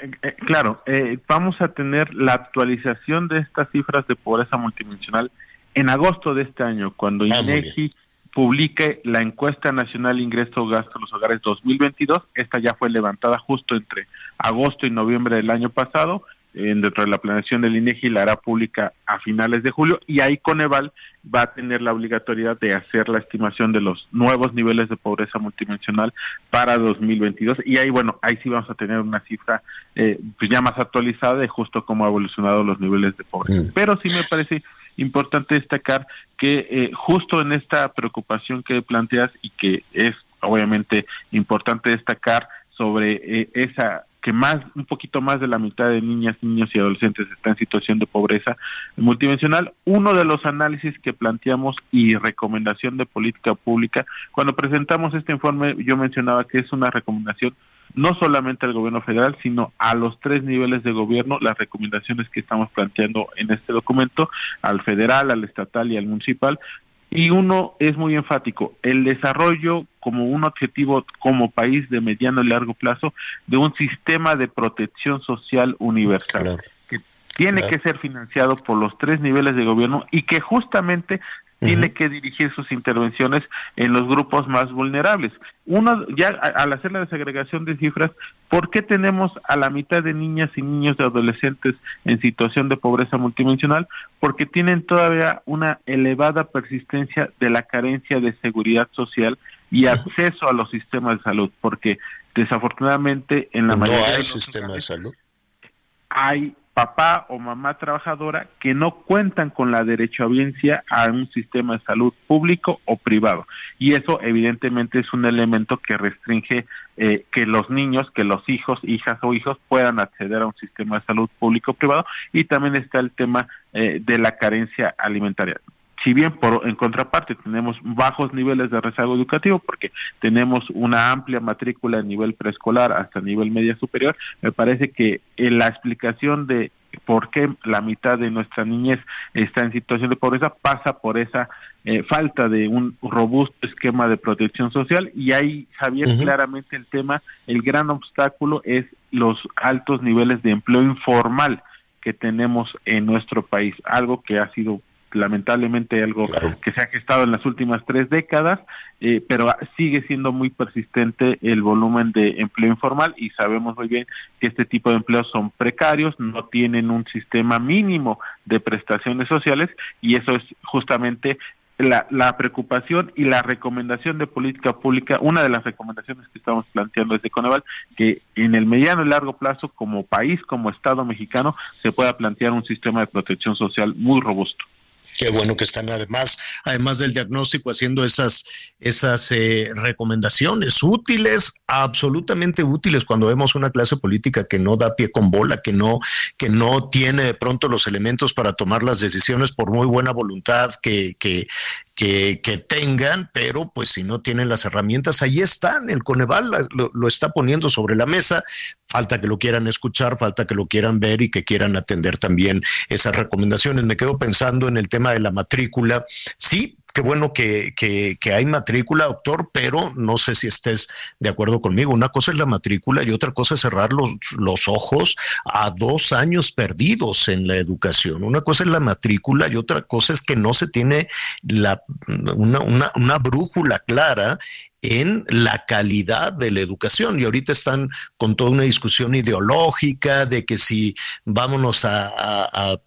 Eh, eh, claro, vamos a tener la actualización de estas cifras de pobreza multidimensional en agosto de este año, cuando ah, INEGI publique la encuesta nacional ingreso gasto de los hogares 2022. Esta ya fue levantada justo entre agosto y noviembre del año pasado. dentro de la planeación del INEGI la hará pública a finales de julio y ahí Coneval va a tener la obligatoriedad de hacer la estimación de los nuevos niveles de pobreza multidimensional para 2022 y ahí bueno ahí sí vamos a tener una cifra eh, pues ya más actualizada de justo cómo ha evolucionado los niveles de pobreza mm. pero sí me parece importante destacar que eh, justo en esta preocupación que planteas y que es obviamente importante destacar sobre eh, esa que más un poquito más de la mitad de niñas, niños y adolescentes están en situación de pobreza multidimensional. Uno de los análisis que planteamos y recomendación de política pública, cuando presentamos este informe, yo mencionaba que es una recomendación no solamente al gobierno federal, sino a los tres niveles de gobierno, las recomendaciones que estamos planteando en este documento, al federal, al estatal y al municipal, y uno es muy enfático, el desarrollo como un objetivo como país de mediano y largo plazo de un sistema de protección social universal que tiene que ser financiado por los tres niveles de gobierno y que justamente tiene que dirigir sus intervenciones en los grupos más vulnerables. Uno, ya al hacer la desagregación de cifras, ¿por qué tenemos a la mitad de niñas y niños de adolescentes en situación de pobreza multidimensional? Porque tienen todavía una elevada persistencia de la carencia de seguridad social y acceso a los sistemas de salud, porque desafortunadamente en la mayoría hay de sistema de salud. Hay papá o mamá trabajadora que no cuentan con la derechohabiencia a un sistema de salud público o privado. Y eso evidentemente es un elemento que restringe eh, que los niños, que los hijos, hijas o hijos puedan acceder a un sistema de salud público o privado. Y también está el tema eh, de la carencia alimentaria si bien por en contraparte tenemos bajos niveles de rezago educativo porque tenemos una amplia matrícula a nivel preescolar hasta nivel media superior, me parece que en la explicación de por qué la mitad de nuestra niñez está en situación de pobreza pasa por esa eh, falta de un robusto esquema de protección social. Y ahí Javier claramente el tema el gran obstáculo es los altos niveles de empleo informal que tenemos en nuestro país algo que ha sido lamentablemente algo que se ha gestado en las últimas tres décadas, eh, pero sigue siendo muy persistente el volumen de empleo informal y sabemos muy bien que este tipo de empleos son precarios, no tienen un sistema mínimo de prestaciones sociales y eso es justamente la, la, preocupación y la recomendación de política pública, una de las recomendaciones que estamos planteando desde Coneval, que en el mediano y largo plazo, como país, como Estado mexicano, se pueda plantear un sistema de protección social muy robusto. Qué bueno que están además, además del diagnóstico, haciendo esas, esas eh, recomendaciones útiles, absolutamente útiles cuando vemos una clase política que no da pie con bola, que no, que no tiene de pronto los elementos para tomar las decisiones por muy buena voluntad que, que, que, que, tengan, pero pues si no tienen las herramientas, ahí están, el Coneval lo, lo, está poniendo sobre la mesa, falta que lo quieran escuchar, falta que lo quieran ver y que quieran atender también esas recomendaciones. Me quedo pensando en el tema de la matrícula, sí, qué bueno que, que, que, hay matrícula, doctor, pero no sé si estés de acuerdo conmigo. Una cosa es la matrícula y otra cosa es cerrar los, ojos a dos años perdidos en la educación. Una cosa es la matrícula y otra cosa es que no se tiene una brújula clara en la calidad de la educación. Y ahorita están con toda una discusión ideológica de que si vámonos a,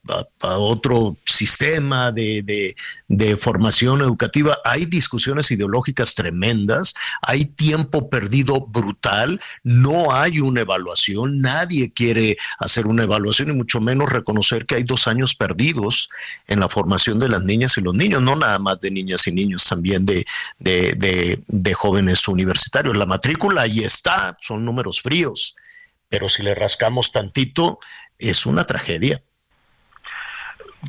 otro sistema de, de, formación educativa, hay discusiones ideológicas tremendas, hay tiempo perdido brutal, no hay una evaluación, nadie quiere hacer una evaluación y mucho menos reconocer que hay dos años perdidos en la formación de las niñas y los niños, no nada más de niñas y niños, también de, de, de, de jóvenes universitarios. La matrícula ahí está, son números fríos, pero si le rascamos tantito, es una tragedia.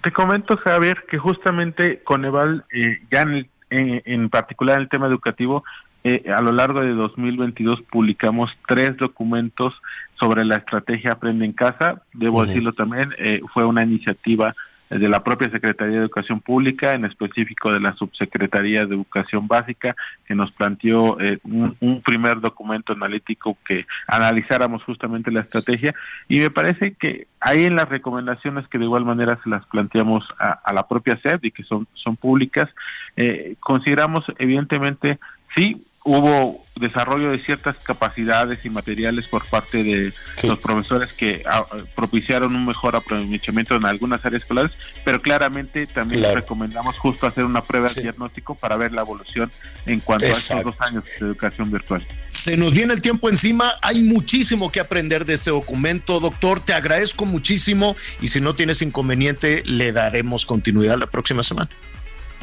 Te comento, Javier, que justamente Coneval, eh, ya en, el, en, en, particular en el tema educativo, eh, a lo largo de 2022 publicamos tres documentos sobre la estrategia Aprende en Casa. Debo uh -huh. decirlo también, eh, fue una iniciativa de la propia Secretaría de Educación Pública, en específico de la Subsecretaría de Educación Básica, que nos planteó eh, un, primer documento analítico que analizáramos justamente la estrategia. Y me parece que hay en las recomendaciones que de igual manera se las planteamos a, a la propia SED y que son, son públicas, eh, consideramos evidentemente, sí, hubo desarrollo de ciertas capacidades y materiales por parte de los profesores que ah, propiciaron un mejor aprovechamiento en algunas áreas escolares, pero claramente también recomendamos justo hacer una prueba de diagnóstico para ver la evolución en cuanto a estos dos años de educación virtual. Se nos viene el tiempo encima, hay muchísimo que aprender de este documento, doctor, te agradezco muchísimo y si no tienes inconveniente le daremos continuidad la próxima semana.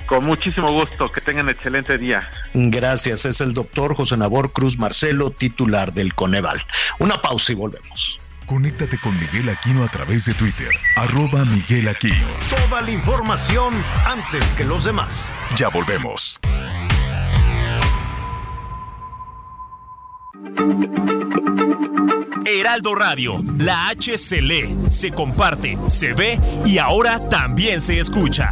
Con muchísimo gusto, que tengan excelente día. Gracias, es el doctor José Nabor Cruz Marcelo, titular del Coneval. Una pausa y volvemos. Conéctate con Miguel Aquino a través de Twitter, arroba Miguel Aquino. Toda la información antes que los demás. Ya volvemos. Heraldo Radio, la H se lee, se comparte, se ve y ahora también se escucha.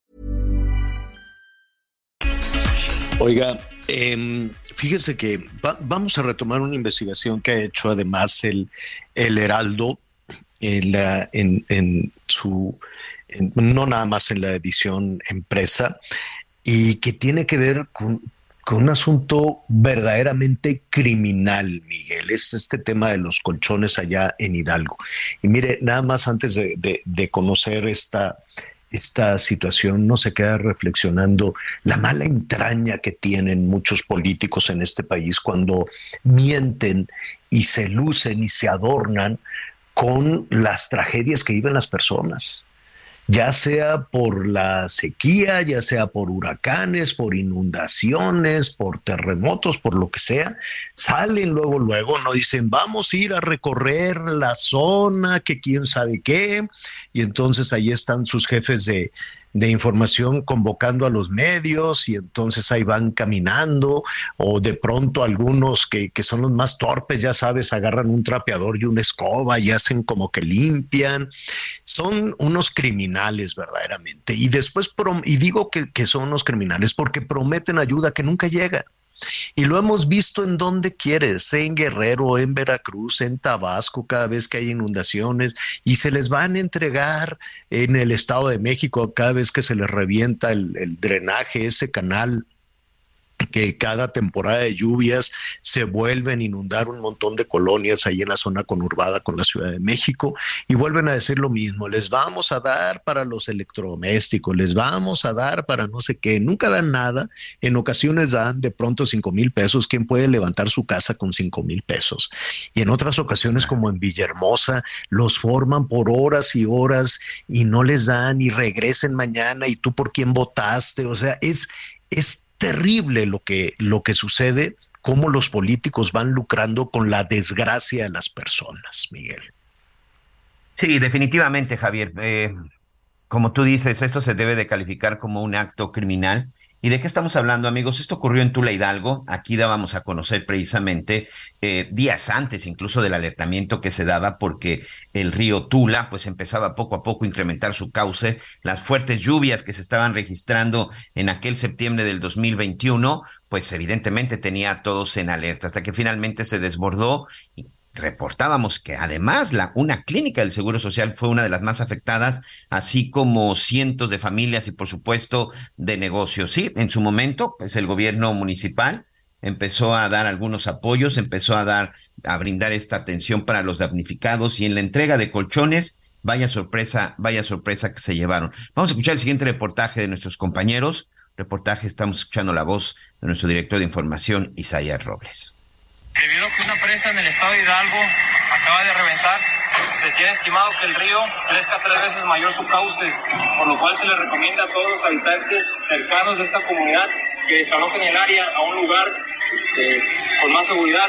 Oiga, eh, fíjese que va, vamos a retomar una investigación que ha hecho además el, el Heraldo en, la, en, en su, no nada más en la edición empresa, y que tiene que ver con, con un asunto verdaderamente criminal, Miguel. Es este tema de los colchones allá en Hidalgo. Y mire, nada más antes de, de conocer esta, esta situación no se queda reflexionando la mala entraña que tienen muchos políticos en este país cuando mienten y se lucen y se adornan con las tragedias que viven las personas ya sea por la sequía, ya sea por huracanes, por inundaciones, por terremotos, por lo que sea, salen luego, luego, no dicen, vamos a ir a recorrer la zona, que quién sabe qué, y entonces ahí están sus jefes de, de información convocando a los medios y entonces ahí van caminando o de pronto algunos que, que, son los más torpes, ya sabes, agarran un trapeador y una escoba y hacen como que limpian. Son unos criminales verdaderamente. Y después, y digo que, que son unos criminales porque prometen ayuda que nunca llega. Y lo hemos visto en donde quieres, en Guerrero, en Veracruz, en Tabasco, cada vez que hay inundaciones, y se les van a entregar en el Estado de México cada vez que se les revienta el, el drenaje, ese canal que cada temporada de lluvias se vuelven a inundar un montón de colonias ahí en la zona conurbada con la Ciudad de México y vuelven a decir lo mismo, les vamos a dar para los electrodomésticos, les vamos a dar para no sé qué, nunca dan nada, en ocasiones dan de pronto cinco mil pesos, ¿quién puede levantar su casa con cinco mil pesos? Y en otras ocasiones como en Villahermosa, los forman por horas y horas y no les dan y regresen mañana y tú por quién votaste, o sea, es... es terrible lo que, lo que sucede, cómo los políticos van lucrando con la desgracia de las personas, Miguel. Sí, definitivamente, Javier. Eh, como tú dices, esto se debe de calificar como un acto criminal ¿Y de qué estamos hablando, amigos? Esto ocurrió en Tula Hidalgo. Aquí dábamos a conocer precisamente eh, días antes incluso del alertamiento que se daba porque el río Tula pues empezaba poco a poco a incrementar su cauce. Las fuertes lluvias que se estaban registrando en aquel septiembre del 2021 pues evidentemente tenía a todos en alerta hasta que finalmente se desbordó reportábamos que además la, una clínica del Seguro Social fue una de las más afectadas, así como cientos de familias y por supuesto de negocios. Sí, en su momento, pues el gobierno municipal empezó a dar algunos apoyos, empezó a dar, a brindar esta atención para los damnificados y en la entrega de colchones, vaya sorpresa, vaya sorpresa que se llevaron. Vamos a escuchar el siguiente reportaje de nuestros compañeros. Reportaje, estamos escuchando la voz de nuestro director de información, Isaías Robles. Debido a que una presa en el estado de Hidalgo acaba de reventar, se tiene estimado que el río crezca tres veces mayor su cauce, por lo cual se le recomienda a todos los habitantes cercanos de esta comunidad que desalojen el área a un lugar eh, con más seguridad.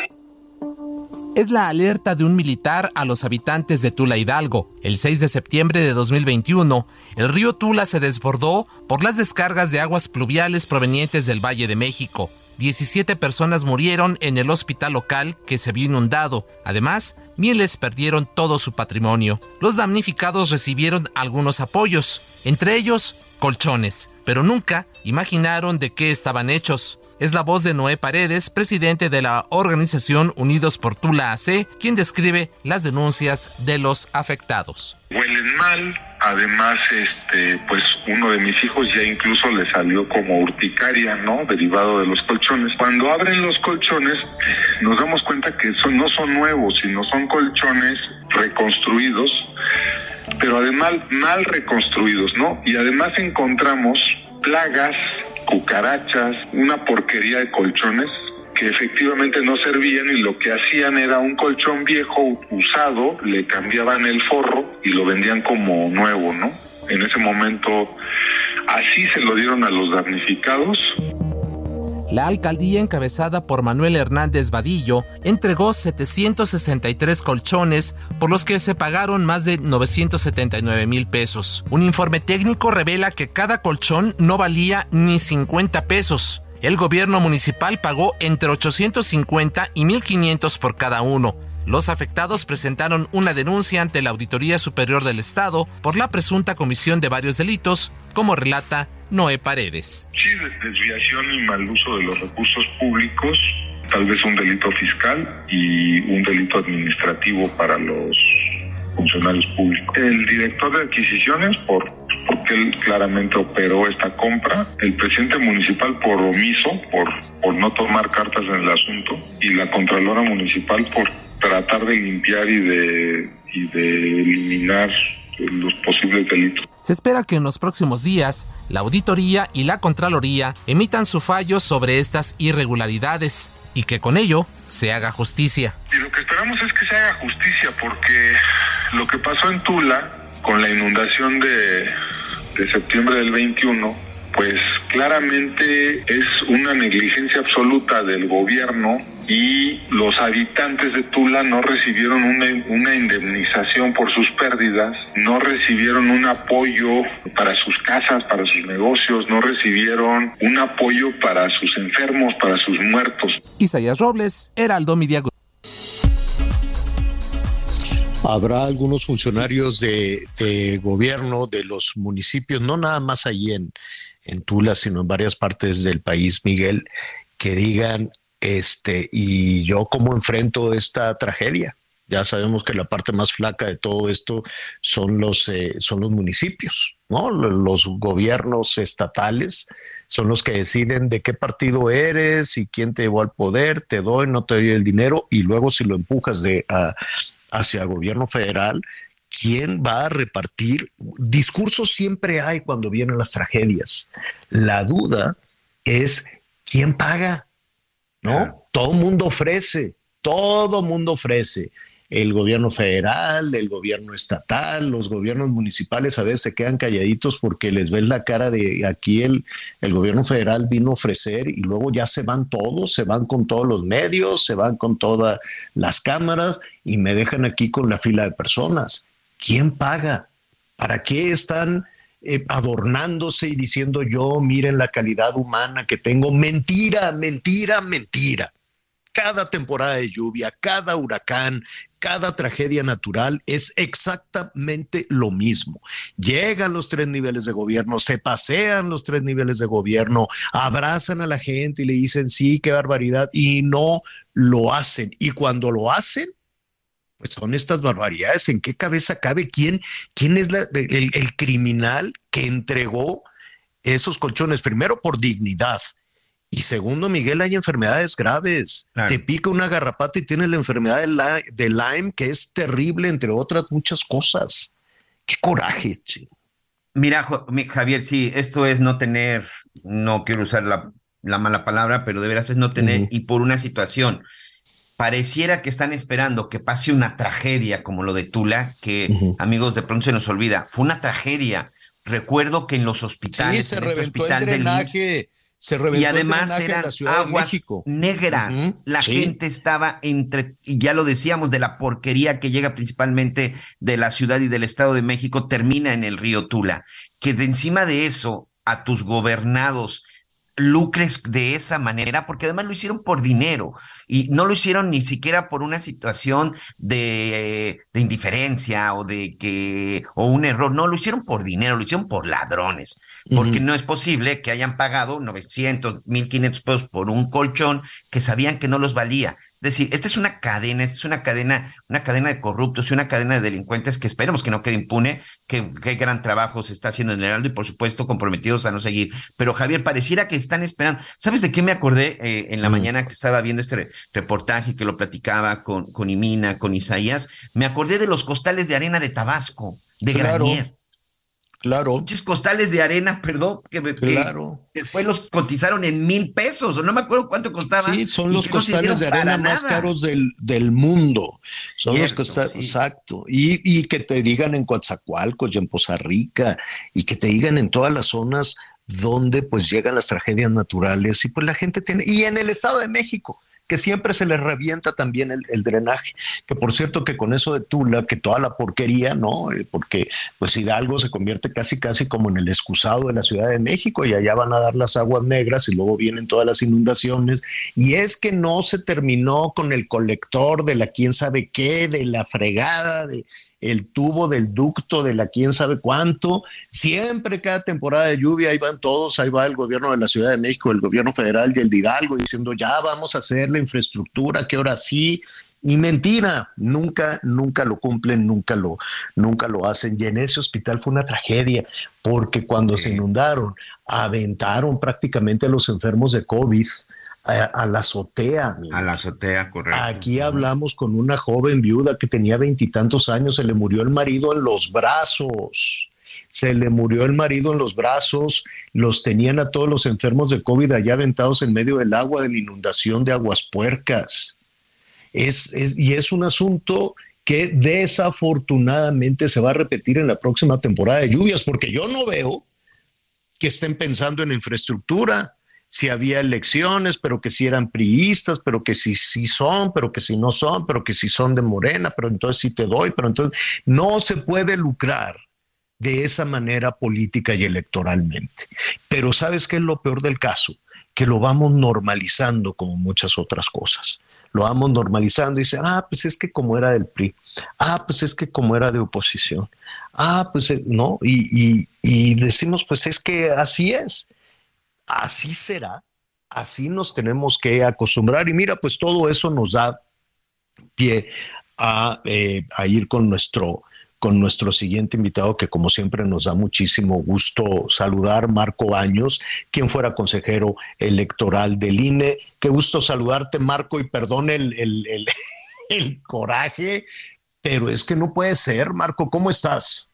es la alerta de un militar a los habitantes de Tula Hidalgo. El 6 de septiembre de 2021, el río Tula se desbordó por las descargas de aguas pluviales provenientes del Valle de México. 17 personas murieron en el hospital local que se vio inundado. Además, miles perdieron todo su patrimonio. Los damnificados recibieron algunos apoyos, entre ellos colchones, pero nunca imaginaron de qué estaban hechos. Es la voz de Noé Paredes, presidente de la organización Unidos por Tula AC, quien describe las denuncias de los afectados. Huelen mal, además este pues uno de mis hijos ya incluso le salió como urticaria, ¿no? derivado de los colchones. Cuando abren los colchones nos damos cuenta que son, no son nuevos, sino son colchones reconstruidos, pero además mal reconstruidos, ¿no? Y además encontramos plagas cucarachas, una porquería de colchones que efectivamente no servían y lo que hacían era un colchón viejo usado, le cambiaban el forro y lo vendían como nuevo, ¿no? En ese momento así se lo dieron a los damnificados. La alcaldía encabezada por Manuel Hernández Vadillo entregó 763 colchones por los que se pagaron más de 979 mil pesos. Un informe técnico revela que cada colchón no valía ni 50 pesos. El gobierno municipal pagó entre 850 y 1.500 por cada uno. Los afectados presentaron una denuncia ante la Auditoría Superior del Estado por la presunta comisión de varios delitos, como relata Noé Paredes. Sí, desviación y mal uso de los recursos públicos, tal vez un delito fiscal y un delito administrativo para los funcionarios públicos. El director de adquisiciones, por, porque él claramente operó esta compra, el presidente municipal por omiso, por, por no tomar cartas en el asunto, y la contralora municipal por tratar de limpiar y de, y de eliminar los posibles delitos. Se espera que en los próximos días la auditoría y la Contraloría emitan su fallo sobre estas irregularidades y que con ello se haga justicia. Y lo que esperamos es que se haga justicia porque lo que pasó en Tula con la inundación de, de septiembre del 21 pues claramente es una negligencia absoluta del gobierno y los habitantes de Tula no recibieron una, indemnización por sus pérdidas, no recibieron un apoyo para sus casas, para sus negocios, no recibieron un apoyo para sus enfermos, para sus muertos. Isaías Robles, Heraldo Media Habrá algunos funcionarios de, gobierno de los municipios, no nada más allí en, en Tula, sino en varias partes del país, Miguel, que digan, este, y yo cómo enfrento esta tragedia. Ya sabemos que la parte más flaca de todo esto son los, eh, son los municipios, ¿no? Los gobiernos estatales son los que deciden de qué partido eres y quién te llevó al poder, te doy, no te doy el dinero, y luego si lo empujas de, a, hacia el gobierno federal, ¿quién va a repartir? Discursos siempre hay cuando vienen las tragedias. La duda es quién paga, ¿no? Todo mundo ofrece, todo mundo ofrece. El gobierno federal, el gobierno estatal, los gobiernos municipales a veces se quedan calladitos porque les ven la cara de aquí el, el gobierno federal vino a ofrecer y luego ya se van todos, se van con todos los medios, se van con todas las cámaras y me dejan aquí con la fila de personas. ¿Quién paga? ¿Para qué están eh, adornándose y diciendo yo, miren la calidad humana que tengo? Mentira, mentira, mentira. Cada temporada de lluvia, cada huracán, cada tragedia natural es exactamente lo mismo. Llegan los tres niveles de gobierno, se pasean los tres niveles de gobierno, abrazan a la gente y le dicen, sí, qué barbaridad, y no lo hacen. Y cuando lo hacen, pues son estas barbaridades. ¿En qué cabeza cabe quién, quién es el, criminal que entregó esos colchones? Primero por dignidad. Y segundo, Miguel, hay enfermedades graves. Claro. Te pica una garrapata y tienes la enfermedad de, la, de Lyme, que es terrible, entre otras muchas cosas. Qué coraje, chico. Mira, Javier, sí, esto es no tener, no quiero usar la, la mala palabra, pero de veras es no tener, uh -huh. y por una situación pareciera que están esperando que pase una tragedia como lo de Tula, que uh -huh. amigos de pronto se nos olvida, fue una tragedia. Recuerdo que en los hospitales, sí, se en reventó este el drenaje, Se reventó y además el drenaje en eran la Ciudad de aguas México. negras. La sí. gente estaba entre, y ya lo decíamos, de la porquería que llega principalmente de la ciudad y del Estado de México, termina en el río Tula. Que de encima de eso, a tus gobernados lucres de esa manera, porque además lo hicieron por dinero y no lo hicieron ni siquiera por una situación de, de indiferencia o de que, o un error, no, lo hicieron por dinero, lo hicieron por ladrones, porque no es posible que hayan pagado 900, 1500 pesos por un colchón que sabían que no los valía. Es decir, esta es una cadena, esta es una cadena, una cadena de corruptos y una cadena de delincuentes que esperemos que no quede impune, que qué gran trabajo se está haciendo en el Heraldo y por supuesto comprometidos a no seguir. Pero Javier, pareciera que están esperando. ¿Sabes de qué me acordé eh, en la Mm. mañana que estaba viendo este re- reportaje que lo platicaba con, con Imina, con Isaías? Me acordé de los costales de arena de Tabasco, de Claro. Granier. Claro. Pinches costales de arena, perdón, que, que Claro. después los cotizaron en mil pesos, o no me acuerdo cuánto costaba. Sí, son los no costales de arena más nada. caros del, del mundo. Son los costales, sí. exacto. Y, y que te digan en Coatzacoalcos y en Poza Rica, y que te digan en todas las zonas donde pues llegan las tragedias naturales, y pues la gente tiene, y en el Estado de México, que siempre se les revienta también el, el drenaje, que por cierto que con eso de Tula, que toda la porquería, ¿no? Eh, Porque pues Hidalgo se convierte casi casi como en el excusado de la Ciudad de México y allá van a dar las aguas negras y luego vienen todas las inundaciones y es que no se terminó con el colector de la quién sabe qué, de la fregada, de el tubo del ducto de la quién sabe cuánto. Siempre cada temporada de lluvia ahí van todos, ahí va el gobierno de la Ciudad de México, el gobierno federal y el de Hidalgo diciendo ya vamos a hacer la infraestructura, que ahora sí. Y mentira, nunca, nunca lo cumplen, nunca lo, nunca lo hacen. Y en ese hospital fue una tragedia, porque cuando se inundaron, aventaron prácticamente a los enfermos de COVID a, a la azotea. amigo. A la azotea, correcto. Aquí hablamos con una joven viuda que tenía veintitantos años, se le murió el marido en los brazos. Se le murió el marido en los brazos, los tenían a todos los enfermos de COVID allá aventados en medio del agua de la inundación de aguas puercas. Es, es- y es un asunto que desafortunadamente se va a repetir en la próxima temporada de lluvias, porque yo no veo que estén pensando en infraestructura, si había elecciones, pero que si eran priistas, pero que si sí son, pero que si no son, pero que si son de Morena, pero entonces sí te doy, pero entonces no se puede lucrar de esa manera política y electoralmente. Pero ¿sabes qué es lo peor del caso? Que lo vamos normalizando como muchas otras cosas. Lo vamos normalizando y dicen, ah, pues es que como era del PRI, ah, pues es que como era de oposición, ah, pues eh, no, y- y decimos, pues es que así es, así será, así nos tenemos que acostumbrar y mira, pues todo eso nos da pie a, eh, a ir con nuestro, con nuestro siguiente invitado, que como siempre nos da muchísimo gusto saludar, Marco Baños, quien fuera consejero electoral del INE. Qué gusto saludarte, Marco, y perdón el, el, el- el coraje, pero es que no puede ser, Marco, ¿cómo estás?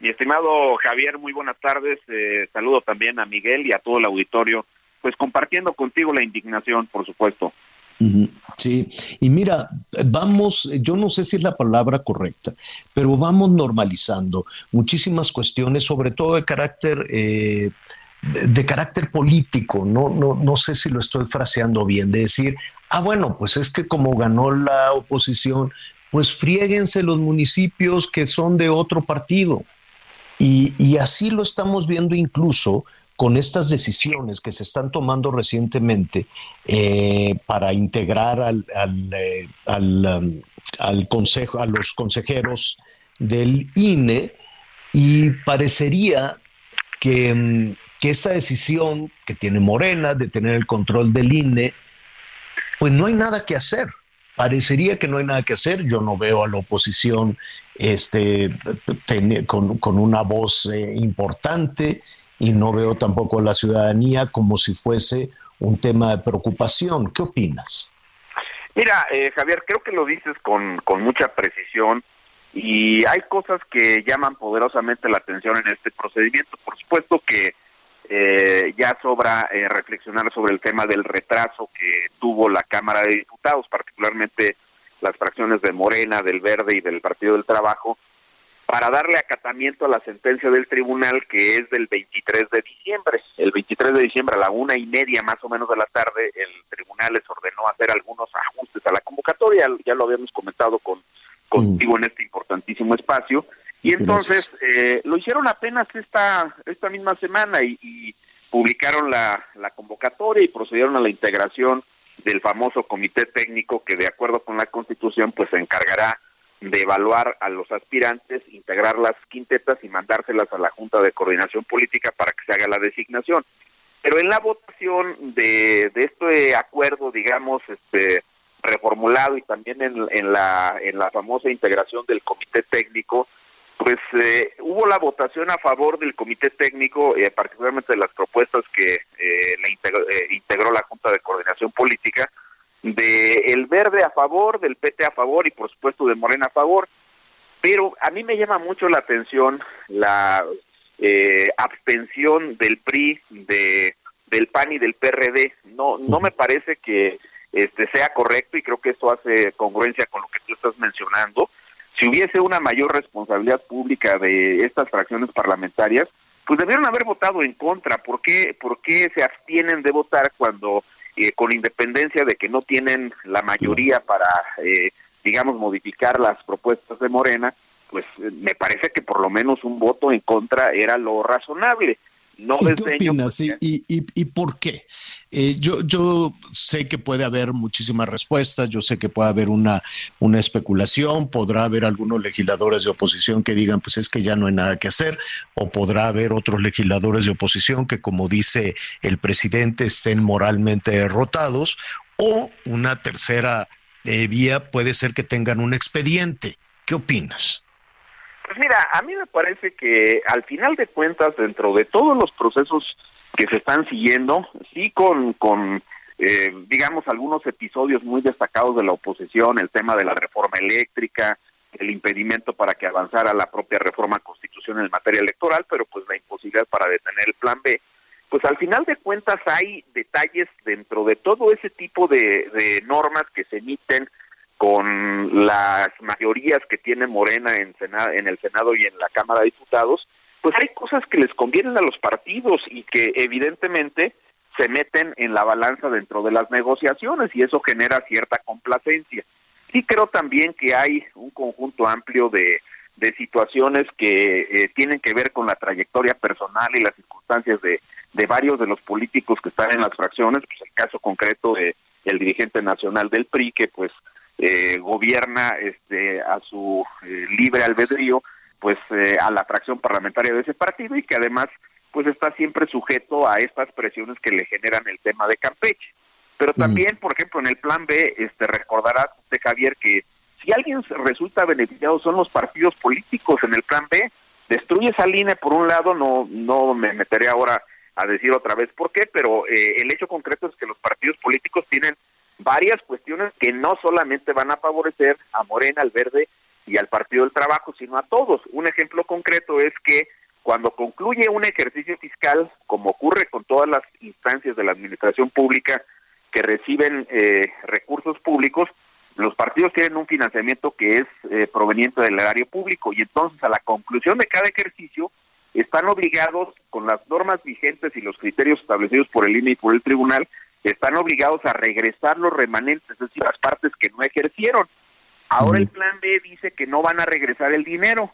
Mi estimado Javier, muy buenas tardes. Eh, saludo también a Miguel y a todo el auditorio, pues compartiendo contigo la indignación, por supuesto. Sí, y mira, vamos, yo no sé si es la palabra correcta, pero vamos normalizando muchísimas cuestiones, sobre todo de carácter, eh, de carácter político, no, no, no sé si lo estoy fraseando bien, de decir, ah, bueno, pues es que como ganó la oposición, pues friéguense los municipios que son de otro partido. Y, y así lo estamos viendo incluso con estas decisiones que se están tomando recientemente eh, para integrar al, al, eh, um, al consejo, a los consejeros del INE y parecería que, mm, que esta decisión que tiene Morena de tener el control del INE, pues no hay nada que hacer. Parecería que no hay nada que hacer. Yo no veo a la oposición este, con, una voz eh, importante y no veo tampoco a la ciudadanía como si fuese un tema de preocupación. ¿Qué opinas? Mira, eh, Javier, creo que lo dices con mucha precisión y hay cosas que llaman poderosamente la atención en este procedimiento. Por supuesto que eh, ya sobra eh, reflexionar sobre el tema del retraso que tuvo la Cámara de Diputados, particularmente las fracciones de Morena, del Verde y del Partido del Trabajo, para darle acatamiento a la sentencia del tribunal que es del 23 de diciembre. El 23 de diciembre a la una y media más o menos de la tarde el tribunal les ordenó hacer algunos ajustes a la convocatoria, ya lo habíamos comentado con contigo en este importantísimo espacio. Y entonces eh, lo hicieron apenas esta, esta misma semana y, y publicaron la, la convocatoria y procedieron a la integración del famoso comité técnico que de acuerdo con la constitución pues se encargará de evaluar a los aspirantes, integrar las quintetas y mandárselas a la Junta de Coordinación Política para que se haga la designación. Pero en la votación de, de este acuerdo, digamos, este reformulado y también en, en, la, en la famosa integración del comité técnico, pues eh, hubo la votación a favor del comité técnico, eh, particularmente de las propuestas que eh, le integró, eh, integró la Junta de Coordinación Política, de el verde a favor, del PT a favor y por supuesto de Morena a favor. Pero a mí me llama mucho la atención la eh, abstención del PRI, de, del PAN y del PRD. No, no me parece que este sea correcto y creo que esto hace congruencia con lo que tú estás mencionando. Si hubiese una mayor responsabilidad pública de estas fracciones parlamentarias, pues debieron haber votado en contra. ¿Por qué, por qué se abstienen de votar cuando eh, con independencia de que no tienen la mayoría para, eh, digamos, modificar las propuestas de Morena, pues eh, me parece que por lo menos un voto en contra era lo razonable. No ¿Y qué opinas? ¿Y, y, y por qué? Eh, yo, yo sé que puede haber muchísimas respuestas, yo sé que puede haber una, una especulación, podrá haber algunos legisladores de oposición que digan, pues es que ya no hay nada que hacer, o podrá haber otros legisladores de oposición que, como dice el presidente, estén moralmente derrotados, o una tercera eh, vía puede ser que tengan un expediente. ¿Qué opinas? Pues mira, a mí me parece que al final de cuentas, dentro de todos los procesos que se están siguiendo, sí con, con eh, digamos, algunos episodios muy destacados de la oposición, el tema de la reforma eléctrica, el impedimento para que avanzara la propia reforma constitucional en materia electoral, pero pues la imposibilidad para detener el plan B, pues al final de cuentas hay detalles dentro de todo ese tipo de, de normas que se emiten con las mayorías que tiene Morena en, Senado, en el Senado y en la Cámara de Diputados, pues hay cosas que les convienen a los partidos y que evidentemente se meten en la balanza dentro de las negociaciones y eso genera cierta complacencia. Sí creo también que hay un conjunto amplio de, de situaciones que eh, tienen que ver con la trayectoria personal y las circunstancias de, de varios de los políticos que están en las fracciones, pues el caso concreto de el dirigente nacional del PRI que pues eh, gobierna este a su eh, libre albedrío pues eh, a la fracción parlamentaria de ese partido y que además pues está siempre sujeto a estas presiones que le generan el tema de Campeche. Pero también, por ejemplo, en el plan B, este recordarás de Javier que si alguien resulta beneficiado son los partidos políticos en el plan B. Destruyes al INE por un lado, no no me meteré ahora a decir otra vez por qué, pero eh, el hecho concreto es que los partidos políticos tienen varias cuestiones que no solamente van a favorecer a Morena, al Verde y al Partido del Trabajo, sino a todos. Un ejemplo concreto es que cuando concluye un ejercicio fiscal, como ocurre con todas las instancias de la administración pública que reciben eh, recursos públicos, los partidos tienen un financiamiento que es eh, proveniente del erario público y entonces a la conclusión de cada ejercicio están obligados con las normas vigentes y los criterios establecidos por el INE y por el tribunal están obligados a regresar los remanentes, es decir, las partes que no ejercieron. Ahora el plan B dice que no van a regresar el dinero.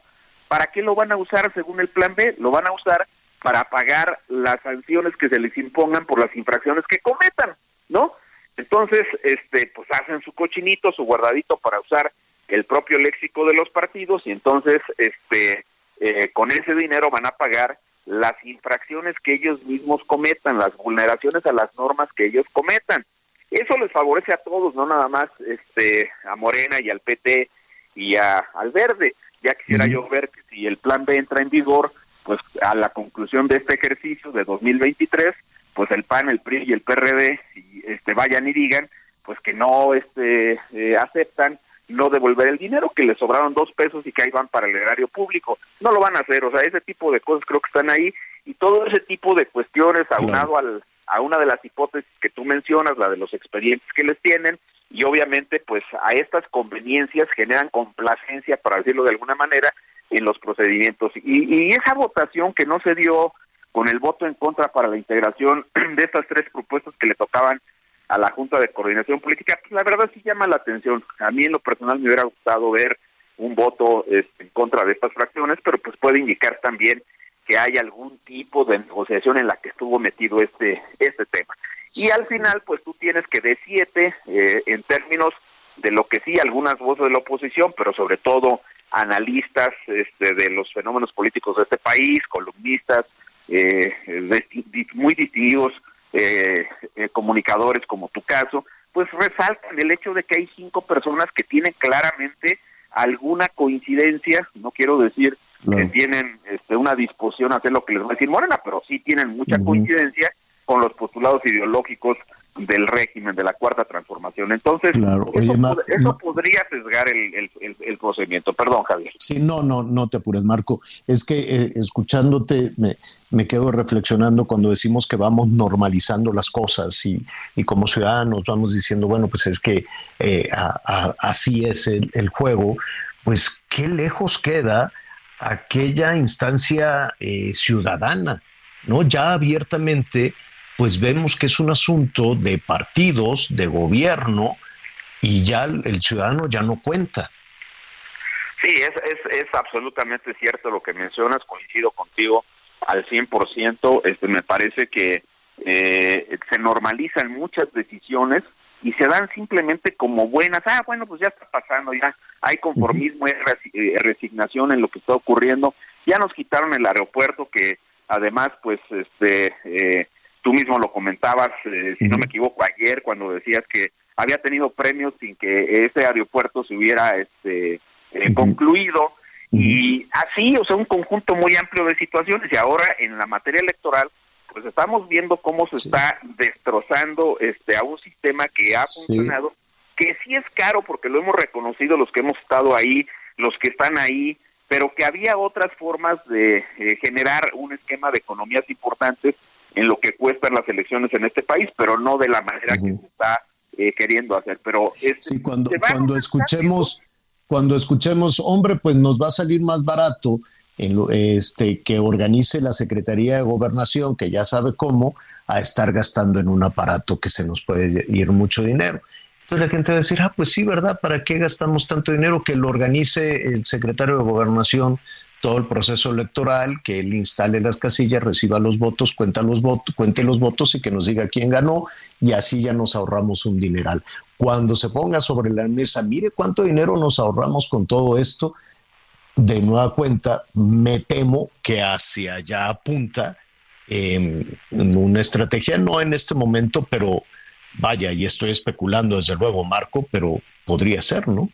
¿Para qué lo van a usar según el plan B? Lo van a usar para pagar las sanciones que se les impongan por las infracciones que cometan, ¿no? Entonces, este, pues hacen su cochinito, su guardadito para usar el propio léxico de los partidos y entonces, este, eh, con ese dinero van a pagar las infracciones que ellos mismos cometan, las vulneraciones a las normas que ellos cometan. Eso les favorece a todos, no nada más este a Morena y al PT y a, al Verde. Ya quisiera yo ver que si el plan B entra en vigor, pues a la conclusión de este ejercicio de 2023, pues el PAN, el PRI y el PRD y, este vayan y digan pues que no este eh, aceptan no devolver el dinero, que le sobraron dos pesos y que ahí van para el erario público. No lo van a hacer, o sea, ese tipo de cosas creo que están ahí y todo ese tipo de cuestiones aunado al, a una de las hipótesis que tú mencionas, la de los expedientes que les tienen y obviamente pues a estas conveniencias generan complacencia, para decirlo de alguna manera, en los procedimientos. Y, y esa votación que no se dio con el voto en contra para la integración de estas tres propuestas que le tocaban a la Junta de Coordinación Política, pues la verdad sí llama la atención. A mí en lo personal me hubiera gustado ver un voto este, en contra de estas fracciones, pero pues puede indicar también que hay algún tipo de negociación en la que estuvo metido este este tema. Y al final, pues tú tienes que de siete, eh, en términos de lo que sí algunas voces de la oposición, pero sobre todo analistas este, de los fenómenos políticos de este país, columnistas eh, muy distinguidos, eh, eh, comunicadores como tu caso, pues resaltan el hecho de que hay cinco personas que tienen claramente alguna coincidencia, no quiero decir que tienen este, una disposición a hacer lo que les va a decir Morena, pero sí tienen mucha coincidencia con los postulados ideológicos del régimen de la cuarta transformación. Entonces, eso, podría sesgar el, el, procedimiento. Perdón, Javier. Sí, no, no, no te apures, Marco. Es que eh, escuchándote me, me, quedo reflexionando cuando decimos que vamos normalizando las cosas y, y como ciudadanos vamos diciendo, bueno, pues es que eh, así es el, juego, pues qué lejos queda aquella instancia eh, ciudadana, ¿no? Ya abiertamente pues vemos que es un asunto de partidos, de gobierno, y ya el, ciudadano ya no cuenta. Sí, es, es, es, absolutamente cierto lo que mencionas, coincido contigo al 100%, este, me parece que eh, se normalizan muchas decisiones y se dan simplemente como buenas, ah, bueno, pues ya está pasando, ya hay conformismo, hay eh, resignación en lo que está ocurriendo, ya nos quitaron el aeropuerto que además, pues, este, eh, Tú mismo lo comentabas, eh, si no me equivoco, ayer cuando decías que había tenido premios sin que ese aeropuerto se hubiera este, eh, concluido. Y así, o sea, un conjunto muy amplio de situaciones. Y ahora en la materia electoral, pues estamos viendo cómo se está destrozando este a un sistema que ha funcionado, que sí es caro porque lo hemos reconocido los que hemos estado ahí, los que están ahí, pero que había otras formas de eh, generar un esquema de economías importantes en lo que cuestan las elecciones en este país, pero no de la manera que se está eh, queriendo hacer. Pero sí, cuando, cuando escuchemos, cuando escuchemos, hombre, pues nos va a salir más barato en este, que organice la Secretaría de Gobernación, que ya sabe cómo, a estar gastando en un aparato que se nos puede ir mucho dinero. Entonces la gente va a decir, ah, pues sí, ¿verdad? ¿Para qué gastamos tanto dinero? Que lo organice el secretario de Gobernación todo el proceso electoral, que él instale las casillas, reciba los votos, cuenta los votos, cuente los votos y que nos diga quién ganó y así ya nos ahorramos un dineral. Cuando se ponga sobre la mesa, mire cuánto dinero nos ahorramos con todo esto, de nueva cuenta, me temo que hacia allá apunta em, una estrategia, no en este momento, pero vaya, y estoy especulando desde luego, Marco, pero podría ser, ¿no?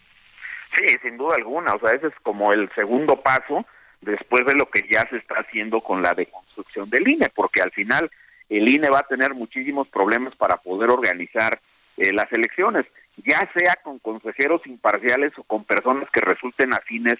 Sí, sin duda alguna, o sea, ese es como el segundo paso después de lo que ya se está haciendo con la deconstrucción del INE, porque al final el INE va a tener muchísimos problemas para poder organizar eh, las elecciones, ya sea con consejeros imparciales o con personas que resulten afines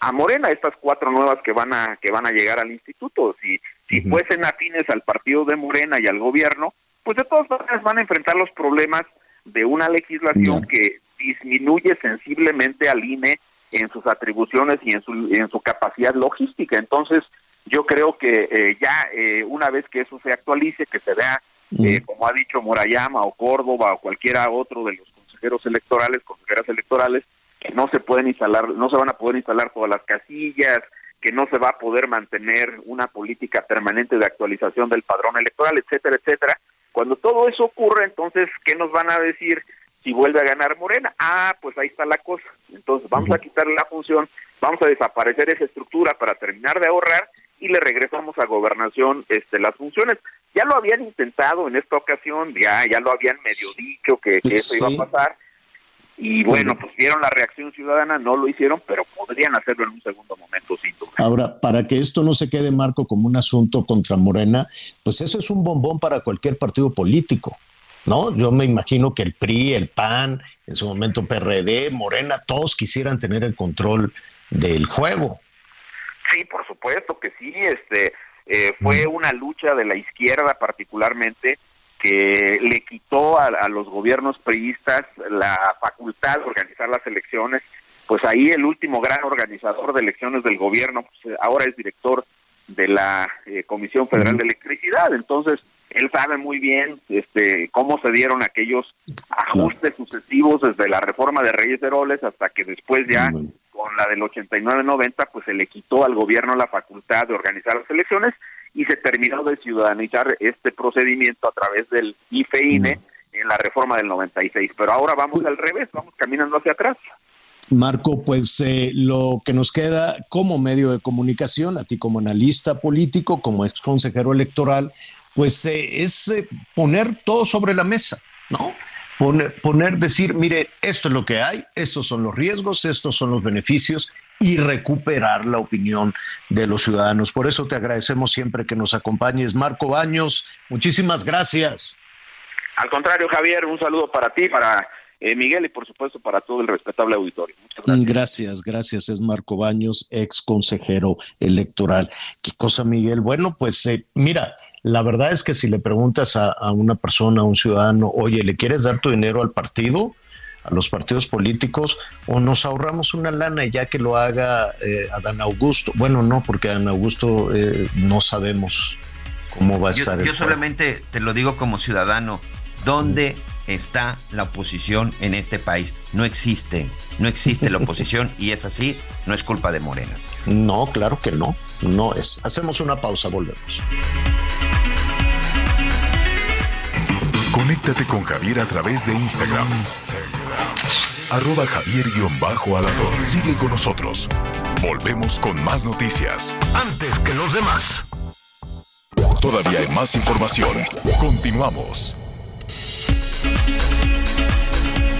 a Morena, estas cuatro nuevas que van a que van a llegar al instituto, si si fuesen afines al partido de Morena y al gobierno, pues de todas maneras van a enfrentar los problemas de una legislación que disminuye sensiblemente al INE en sus atribuciones y en su, en su capacidad logística. Entonces, yo creo que eh, ya eh, una vez que eso se actualice, que se vea, eh, como ha dicho Morayama o Córdoba o cualquiera otro de los consejeros electorales, consejeras electorales, que no se pueden instalar, no se van a poder instalar todas las casillas, que no se va a poder mantener una política permanente de actualización del padrón electoral, etcétera, etcétera. Cuando todo eso ocurre, entonces, ¿qué nos van a decir si vuelve a ganar Morena. Ah, pues ahí está la cosa. Entonces vamos a quitarle la función, vamos a desaparecer esa estructura para terminar de ahorrar y le regresamos a gobernación este, las funciones. Ya lo habían intentado en esta ocasión, ya, ya lo habían medio dicho que, eso iba a pasar. Y bueno, pues vieron la reacción ciudadana, no lo hicieron, pero podrían hacerlo en un segundo momento, sin duda. Ahora, para que esto no se quede, Marco, como un asunto contra Morena, pues eso es un bombón para cualquier partido político. ¿No? Yo me imagino que el PRI, el PAN, en su momento PRD, Morena, todos quisieran tener el control del juego. Sí, por supuesto que sí. Este eh, fue una lucha de la izquierda particularmente que le quitó a, los gobiernos priistas la facultad de organizar las elecciones pues ahí el último gran organizador de elecciones del gobierno, pues, ahora es director de la Comisión Federal de Electricidad. Entonces, él sabe muy bien este cómo se dieron aquellos ajustes sucesivos desde la reforma de Reyes Heroles hasta que después ya con la del 89-90 pues se le quitó al gobierno la facultad de organizar las elecciones y se terminó de ciudadanizar este procedimiento a través del IFEINE en la reforma del 96. Pero ahora vamos al revés, vamos caminando hacia atrás. Marco, pues eh, lo que nos queda como medio de comunicación, a ti como analista político, como ex consejero electoral, pues eh, es eh, poner todo sobre la mesa, ¿no? Poner, poner, decir, mire, esto es lo que hay, estos son los riesgos, estos son los beneficios y recuperar la opinión de los ciudadanos. Por eso te agradecemos siempre que nos acompañes. Marco Baños, muchísimas gracias. Al contrario, Javier, un saludo para ti, para eh, Miguel y por supuesto para todo el respetable auditorio. Muchas gracias. Gracias, gracias. Es Marco Baños, ex consejero electoral. ¿Qué cosa, Miguel? Bueno, pues eh, mira, la verdad es que si le preguntas a, una persona, a un ciudadano, oye, ¿le quieres dar tu dinero al partido? a los partidos políticos o nos ahorramos una lana ya que lo haga eh, Dan Augusto. Bueno, no, porque Dan Augusto eh, no sabemos cómo va a estar. Yo solamente te lo digo como ciudadano, ¿dónde está la oposición en este país? No existe, no existe la oposición y es así, no es culpa de Morenas. No, claro que no, no es. Hacemos una pausa, volvemos. Conéctate con Javier a través de Instagram. Arroba Javier-Alador. Sigue con nosotros. Volvemos con más noticias. Antes que los demás. Todavía hay más información. Continuamos.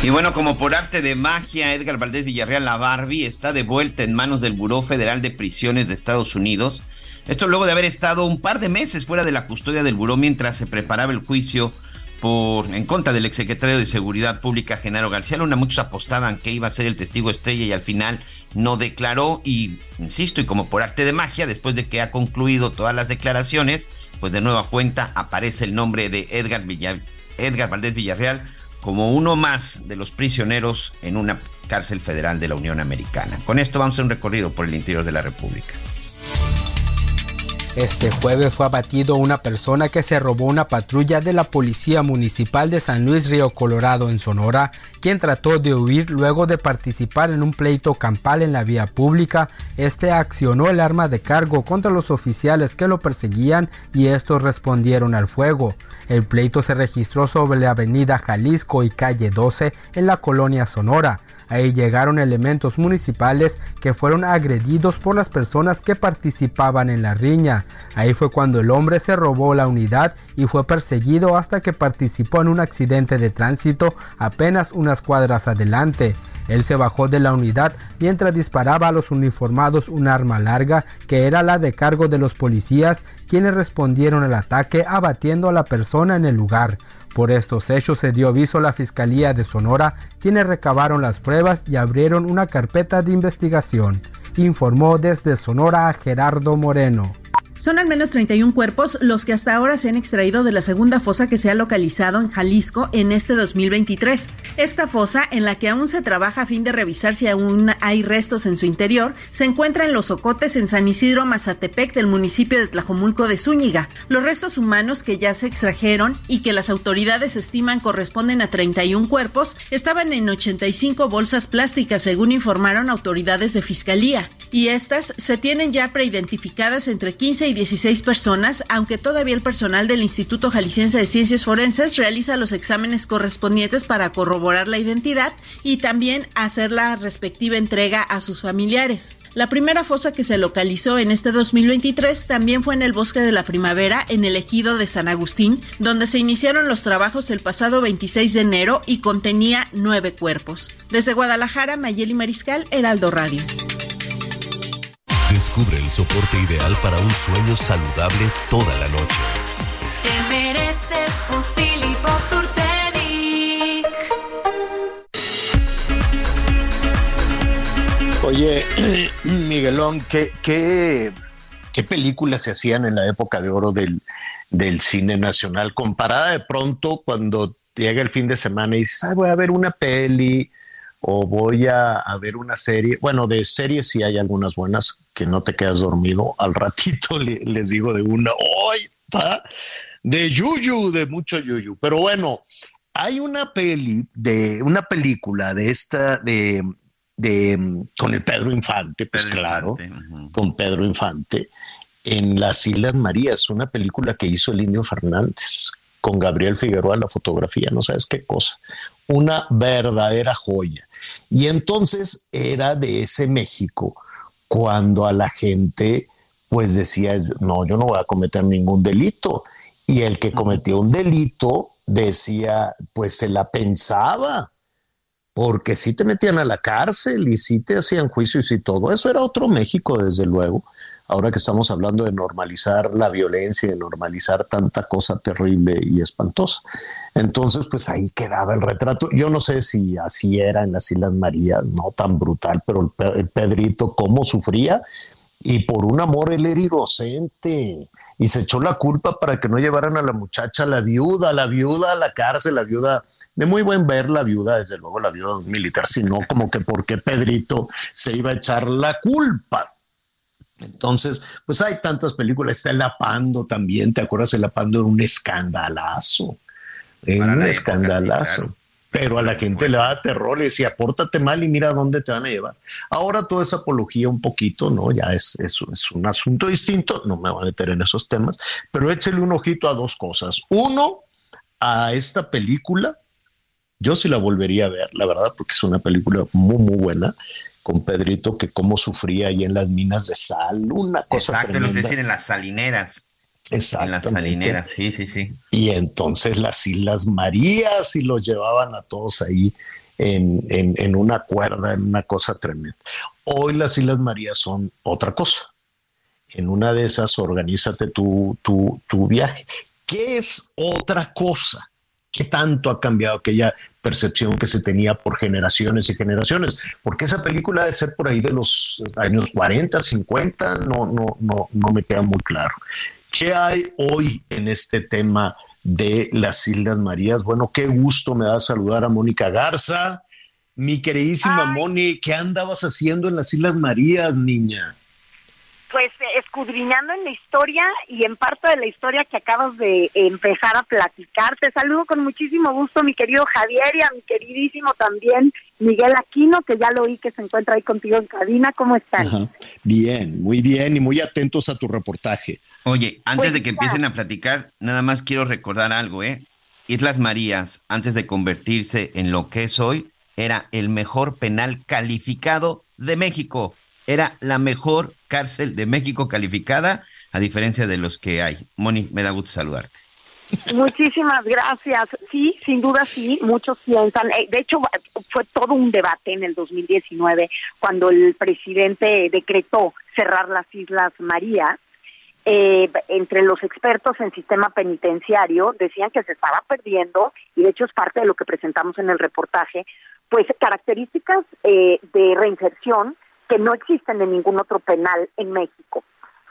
Y bueno, como por arte de magia, Edgar Valdés Villarreal, la Barbie, está de vuelta en manos del Buró Federal de Prisiones de Estados Unidos. Esto luego de haber estado un par de meses fuera de la custodia del buró mientras se preparaba el juicio por en contra del exsecretario de Seguridad Pública, Genaro García Luna. Muchos apostaban que iba a ser el testigo estrella y al final no declaró. Y insisto, y como por arte de magia, después de que ha concluido todas las declaraciones, pues de nueva cuenta aparece el nombre de Edgar, Edgar Valdés Villarreal como uno más de los prisioneros en una cárcel federal de la Unión Americana. Con esto vamos a un recorrido por el interior de la República. Este jueves fue abatido una persona que se robó una patrulla de la Policía Municipal de San Luis Río Colorado en Sonora, quien trató de huir luego de participar en un pleito campal en la vía pública. Este accionó el arma de cargo contra los oficiales que lo perseguían y estos respondieron al fuego. El pleito se registró sobre la avenida Jalisco y calle 12 en la colonia Sonora. Ahí llegaron elementos municipales que fueron agredidos por las personas que participaban en la riña. Ahí fue cuando el hombre se robó la unidad y fue perseguido hasta que participó en un accidente de tránsito apenas unas cuadras adelante. Él se bajó de la unidad mientras disparaba a los uniformados un arma larga que era la de cargo de los policías quienes respondieron al ataque abatiendo a la persona en el lugar. Por estos hechos se dio aviso a la Fiscalía de Sonora, quienes recabaron las pruebas y abrieron una carpeta de investigación. Informó desde Sonora Gerardo Moreno. Son al menos 31 cuerpos los que hasta ahora se han extraído de la segunda fosa que se ha localizado en Jalisco en este 2023. Esta fosa, en la que aún se trabaja a fin de revisar si aún hay restos en su interior, se encuentra en Los Ocotes en San Isidro Mazatepec del municipio de Tlajomulco de Zúñiga. Los restos humanos que ya se extrajeron y que las autoridades estiman corresponden a 31 cuerpos estaban en 85 bolsas plásticas según informaron autoridades de fiscalía y estas se tienen ya preidentificadas entre 15 y 16 personas, aunque todavía el personal del Instituto Jalisciense de Ciencias Forenses realiza los exámenes correspondientes para corroborar la identidad y también hacer la respectiva entrega a sus familiares. La primera fosa que se localizó en este 2023 también fue en el Bosque de la Primavera, en el ejido de San Agustín, donde se iniciaron los trabajos el pasado 26 de enero y contenía nueve cuerpos. Desde Guadalajara, Mayeli Mariscal, Heraldo Radio. Descubre el soporte ideal para un sueño saludable toda la noche. Te mereces un Oye, Miguelón, ¿qué, qué, qué películas se hacían en la época de oro del, del cine nacional? Comparada de pronto cuando llega el fin de semana y dices, ah, voy a ver una peli, o voy a, ver una serie. Bueno, de series sí hay algunas buenas que no te quedas dormido. Al ratito les digo de una, ¡ay! está de Yuyu, de mucho Yuyu. Pero bueno, hay una peli de una película de esta de, de con el Pedro Infante, pues claro, con Pedro Infante en las Islas Marías, una película que hizo el Indio Fernández con Gabriel Figueroa la fotografía, no sabes qué cosa, una verdadera joya. Y entonces era de ese México cuando a la gente pues decía, no, yo no voy a cometer ningún delito. Y el que cometió un delito decía, pues se la pensaba, porque si te metían a la cárcel y si te hacían juicios y todo. Eso era otro México, desde luego. Ahora que estamos hablando de normalizar la violencia de normalizar tanta cosa terrible y espantosa. Entonces, pues ahí quedaba el retrato. Yo no sé si así era en las Islas Marías, no tan brutal, pero el, Pedrito, cómo sufría. Y por un amor él era inocente y se echó la culpa para que no llevaran a la muchacha, la viuda, la viuda a la cárcel, la viuda, de muy buen ver la viuda, desde luego la viuda militar, sino como que porque Pedrito se iba a echar la culpa. Entonces, pues hay tantas películas, está El Apando también, ¿te acuerdas? El Apando era un escandalazo, era un escandalazo. Pero a la gente le da terror y decía, pórtate mal y mira dónde te van a llevar. Ahora toda esa apología un poquito, ¿no? Ya es, es, es un asunto distinto, no me voy a meter en esos temas, pero échele un ojito a dos cosas. Uno, a esta película, yo sí la volvería a ver, la verdad, porque es una película muy, muy buena con Pedrito que cómo sufría ahí en las minas de sal, una cosa Exacto, lo decir en las salineras. Exacto. En las salineras, sí, sí, sí. Y entonces las Islas Marías y los llevaban a todos ahí en, en, una cuerda, en una cosa tremenda. Hoy las Islas Marías son otra cosa. En una de esas, organízate tu, tu, tu viaje. ¿Qué es otra cosa? ¿Qué tanto ha cambiado aquella percepción que se tenía por generaciones y generaciones? Porque esa película debe ser por ahí de los años 40, 50, no, no, no, no me queda muy claro. ¿Qué hay hoy en este tema de las Islas Marías? Bueno, qué gusto me da saludar a Mónica Garza. Mi queridísima Moni, ¿qué andabas haciendo en las Islas Marías, niña? Pues escudriñando en la historia y en parte de la historia que acabas de empezar a platicar. Te saludo con muchísimo gusto, mi querido Javier, y a mi queridísimo también Miguel Aquino, que ya lo oí que se encuentra ahí contigo en cabina. ¿Cómo están? Bien, muy bien y muy atentos a tu reportaje. Oye, antes pues de que empiecen a platicar, nada más quiero recordar algo, ¿eh? Islas Marías, antes de convertirse en lo que es hoy, era el mejor penal calificado de México. Era la mejor cárcel de México calificada, a diferencia de los que hay. Moni, me da gusto saludarte. Muchísimas gracias. Sí, sin duda sí, muchos piensan. Eh, de hecho, fue todo un debate en el 2019 cuando el presidente decretó cerrar las Islas Marías eh, entre los expertos en sistema penitenciario decían que se estaba perdiendo, y de hecho es parte de lo que presentamos en el reportaje, pues características eh, de reinserción que no existen en ningún otro penal en México.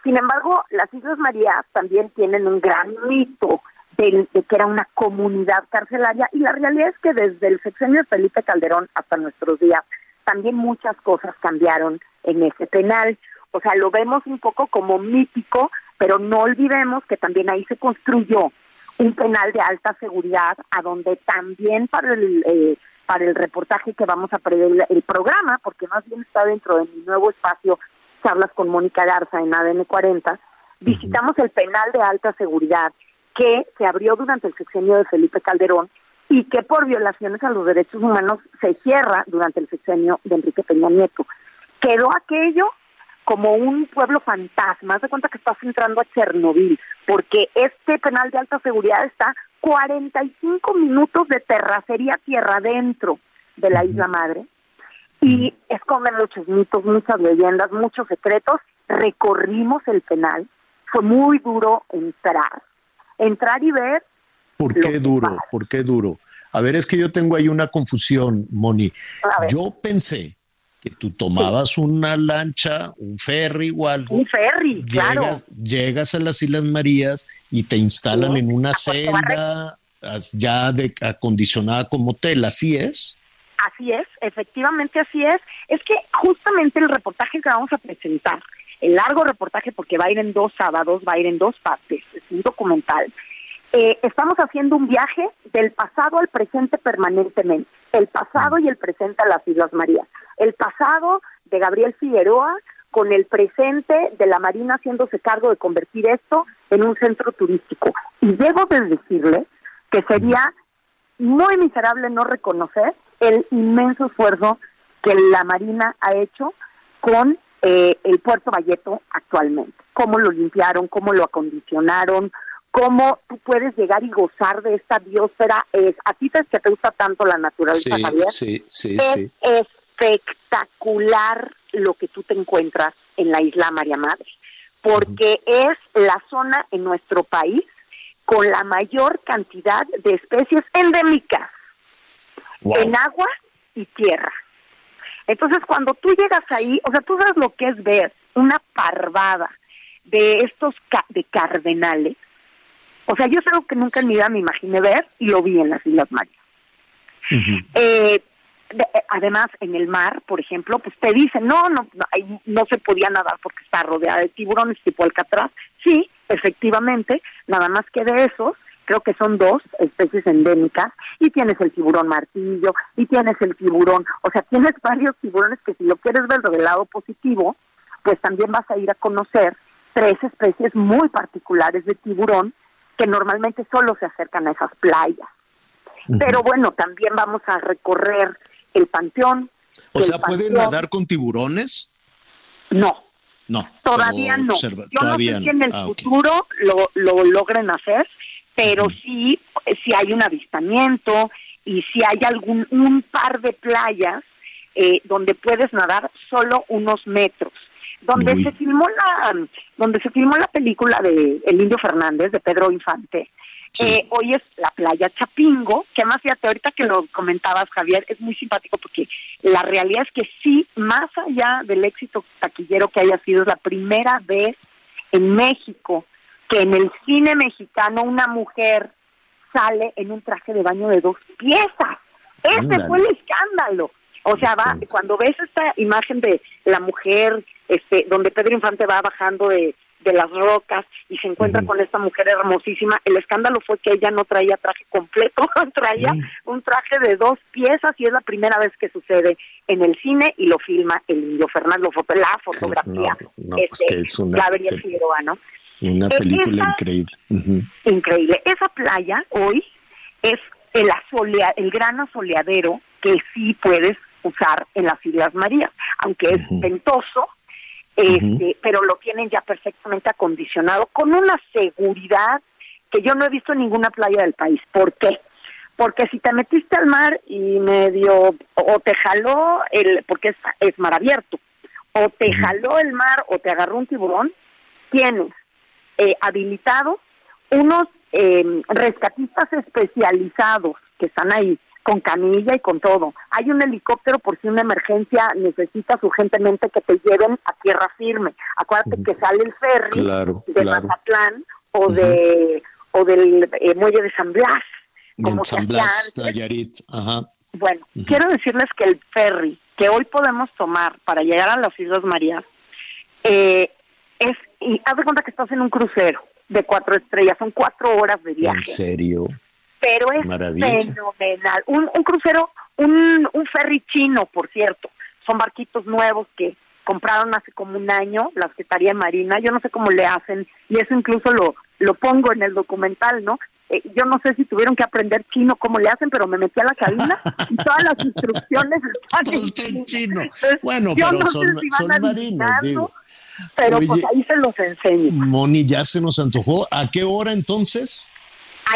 Sin embargo, las Islas Marías también tienen un gran mito de, de, que era una comunidad carcelaria y la realidad es que desde el sexenio de Felipe Calderón hasta nuestros días también muchas cosas cambiaron en ese penal. O sea, lo vemos un poco como mítico, pero no olvidemos que también ahí se construyó un penal de alta seguridad, a donde también para el, eh, para el reportaje que vamos a prever el programa, porque más bien está dentro de mi nuevo espacio, charlas con Mónica Garza en ADN 40, visitamos el penal de alta seguridad que se abrió durante el sexenio de Felipe Calderón y que por violaciones a los derechos humanos se cierra durante el sexenio de Enrique Peña Nieto. Quedó aquello como un pueblo fantasma. Haz de cuenta que estás entrando a Chernobyl, porque este penal de alta seguridad está 45 minutos de terracería tierra adentro de la isla madre y esconde muchos mitos, muchas leyendas, muchos secretos. Recorrimos el penal, fue muy duro entrar, entrar y ver. ¿Por qué duro? ¿Por qué duro? A ver, es que yo tengo ahí una confusión, Moni. Yo pensé que tú tomabas una lancha, un ferry o algo. Un ferry, claro. Llegas a las Islas Marías y te instalan en una celda ya de, acondicionada como hotel, ¿así es? Así es, efectivamente así es. Es que justamente el reportaje que vamos a presentar, el largo reportaje, porque va a ir en dos sábados, va a ir en dos partes, es un documental. Eh, estamos haciendo un viaje del pasado al presente permanentemente, el pasado y el presente a las Islas Marías. El pasado de Gabriel Figueroa con el presente de la Marina haciéndose cargo de convertir esto en un centro turístico. Y debo de decirle que sería muy miserable no reconocer el inmenso esfuerzo que la Marina ha hecho con eh, el puerto Valleto actualmente. Cómo lo limpiaron, cómo lo acondicionaron, cómo tú puedes llegar y gozar de esta biosfera. Es, a ti te, que te gusta tanto la naturaleza, Sí, Javier, sí, sí, es sí. espectacular lo que tú te encuentras en la isla María Madre, porque es la zona en nuestro país con la mayor cantidad de especies endémicas en agua y tierra. Entonces, cuando tú llegas ahí, o sea, tú sabes lo que es ver una parvada de estos ca- de cardenales. O sea, yo es algo que nunca en mi vida me imaginé ver y lo vi en las Islas Marías. Eh, de- eh, además, en el mar, por ejemplo, pues te dicen, no, no, no, no se podía nadar porque está rodeada de tiburones tipo Alcatraz. Sí, efectivamente, nada más que de esos, creo que son dos especies endémicas, y tienes el tiburón martillo, y tienes el tiburón, o sea, tienes varios tiburones que si lo quieres ver del lado positivo, pues también vas a ir a conocer tres especies muy particulares de tiburón que normalmente solo se acercan a esas playas. Pero bueno, también vamos a recorrer el panteón. O el sea, ¿pueden nadar con tiburones? No, No. todavía no. observa- Yo todavía no sé si en el Ah, futuro lo, lo logren hacer, pero sí, si hay un avistamiento y si hay algún un par de playas eh, donde puedes nadar solo unos metros. Donde Uy. se filmó la donde se filmó la película de El Indio Fernández de Pedro Infante. Eh, hoy es la playa Chapingo, que más fíjate, ahorita que lo comentabas, Javier, es muy simpático porque la realidad es que sí, más allá del éxito taquillero que haya sido, es la primera vez en México que en el cine mexicano una mujer sale en un traje de baño de dos piezas. Ese fue el escándalo. O sea, va, cuando ves esta imagen de la mujer, este, donde Pedro Infante va bajando de, de las rocas y se encuentra con esta mujer hermosísima, el escándalo fue que ella no traía traje completo, traía un traje de dos piezas y es la primera vez que sucede en el cine y lo filma el Indio Fernández, lo la fotografía, no, pues este, que es una- Gabriel Figueroa, ¿no? Una película esa- increíble. Increíble. Esa playa hoy es el, asolea, el gran asoleadero que sí puedes usar en las Islas Marías, aunque es ventoso, este, pero lo tienen ya perfectamente acondicionado con una seguridad que yo no he visto en ninguna playa del país. ¿Por qué? Porque si te metiste al mar y medio o te jaló el porque es, es mar abierto, o te jaló el mar o te agarró un tiburón, tienes eh, habilitados unos eh, rescatistas especializados que están ahí con camilla y con todo. Hay un helicóptero por si una emergencia necesitas urgentemente que te lleven a tierra firme. Acuérdate que sale el ferry Claro, de claro. Mazatlán o de o del eh, muelle de San Blas. En como San Blas. Nayarit. Ajá. Bueno, quiero decirles que el ferry que hoy podemos tomar para llegar a las Islas Marías eh, es, y haz de cuenta que estás en un crucero de cuatro estrellas, son cuatro horas de ¿En viaje, serio? Pero es Maravilla. fenomenal. Un, un crucero, un, un ferry chino, por cierto, son barquitos nuevos que compraron hace como un año la Secretaría de Marina, yo no sé cómo le hacen, y eso incluso lo, lo pongo en el documental, ¿no? Eh, yo no sé si tuvieron que aprender chino cómo le hacen, pero me metí a la cabina y todas las instrucciones están en chino. Entonces, Bueno, yo pero no son, sé si van son marinos, digo. pero pues ahí se los enseño. Moni, ya se nos antojó. ¿A qué hora entonces?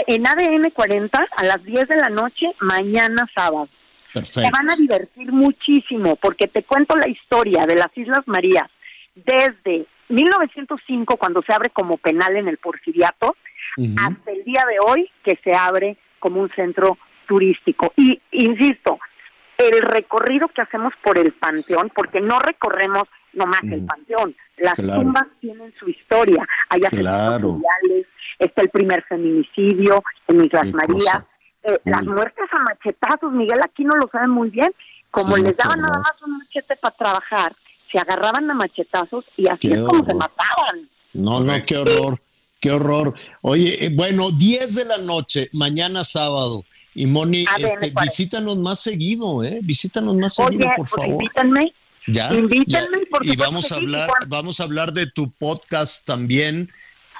En ADN 40 a las 10 de la noche, mañana sábado. Perfecto. Te van a divertir muchísimo porque te cuento la historia de las Islas Marías desde 1905 cuando se abre como penal en el Porfiriato hasta el día de hoy que se abre como un centro turístico. Y insisto, el recorrido que hacemos por el panteón, porque no recorremos nomás el panteón, las Claro. tumbas tienen su historia, hay Claro. Está el primer feminicidio en Islas Qué cosa. eh, las muertes a machetazos, Miguel aquí no lo sabe muy bien, como les daban nada más un machete para trabajar, se agarraban a machetazos y así es como se mataban. No, no, qué horror, qué horror. Oye, eh, bueno, 10 de la noche, mañana sábado. Y Moni, este, visítanos más seguido, ¿eh? Visítanos más seguido, por favor. Invítenme. Ya. Invítenme, y vamos a hablar, vamos a hablar de tu podcast también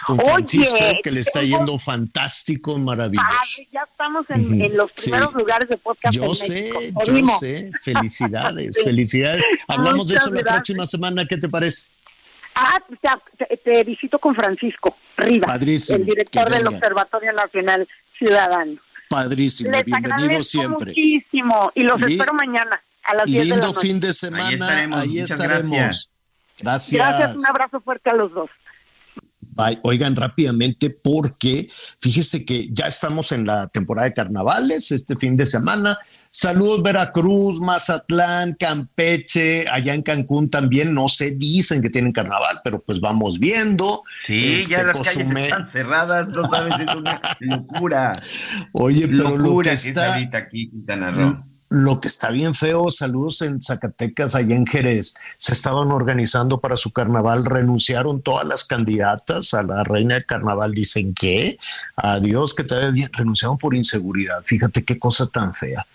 con Francisco, que le está yendo fantástico, maravilloso. ya estamos en, los primeros lugares de podcast. Yo sé, yo sé. Felicidades, felicidades. Hablamos de eso la próxima semana, ¿qué te parece? Ah, te, visito con Francisco Rivas, el director del Observatorio Nacional Ciudadano. Padrísimo, bienvenido siempre. Muchísimo y los espero mañana a las 10 de la noche. fin de semana, ahí estaremos. Ahí estaremos. Gracias. gracias. Gracias, un abrazo fuerte a los dos. Oigan rápidamente porque fíjese que ya estamos en la temporada de carnavales este fin de semana. Saludos Veracruz, Mazatlán, Campeche, allá en Cancún también, no se dicen que tienen carnaval, pero pues vamos viendo. Sí, ya este, las calles están cerradas, no sabes, es una locura. Oye, pero locura lo que está, aquí, Quintana Roo lo que está bien feo, saludos en Zacatecas, allá en Jerez, se estaban organizando para su carnaval, renunciaron todas las candidatas a la reina de carnaval, dicen que, adiós, que te bien, renunciaron por inseguridad, fíjate qué cosa tan fea.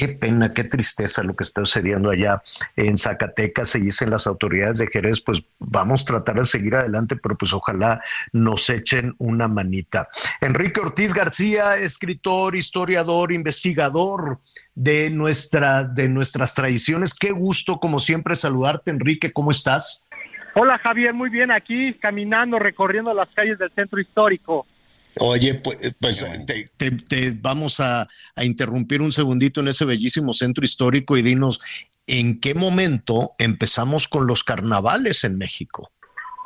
Qué pena, qué tristeza lo que está sucediendo allá en Zacatecas. Se dicen las autoridades de Jerez, pues vamos a tratar de seguir adelante, pero pues ojalá nos echen una manita. Enrique Ortiz García, escritor, historiador, investigador de, nuestra, de nuestras tradiciones. Qué gusto, como siempre, saludarte, Enrique. ¿Cómo estás? Hola, Javier. Muy bien, aquí caminando, recorriendo las calles del centro histórico. Oye, pues, pues te, vamos a, interrumpir un segundito en ese bellísimo centro histórico y dinos, ¿en qué momento empezamos con los carnavales en México?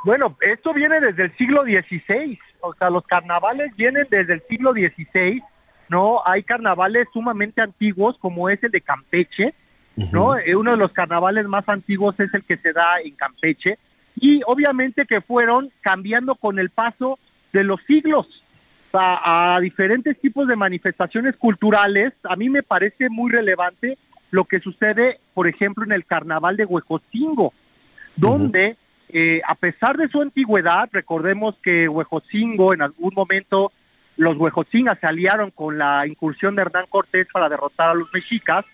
Bueno, esto viene desde el siglo XVI, o sea, los carnavales vienen desde el siglo XVI, ¿no? Hay carnavales sumamente antiguos, como es el de Campeche, ¿no? Eh, uno de los carnavales más antiguos es el que se da en Campeche, y obviamente que fueron cambiando con el paso de los siglos, a, diferentes tipos de manifestaciones culturales, a mí me parece muy relevante lo que sucede, por ejemplo, en el carnaval de Huejotzingo, donde eh, a pesar de su antigüedad, recordemos que Huejotzingo en algún momento los Huejotzingas se aliaron con la incursión de Hernán Cortés para derrotar a los mexicas,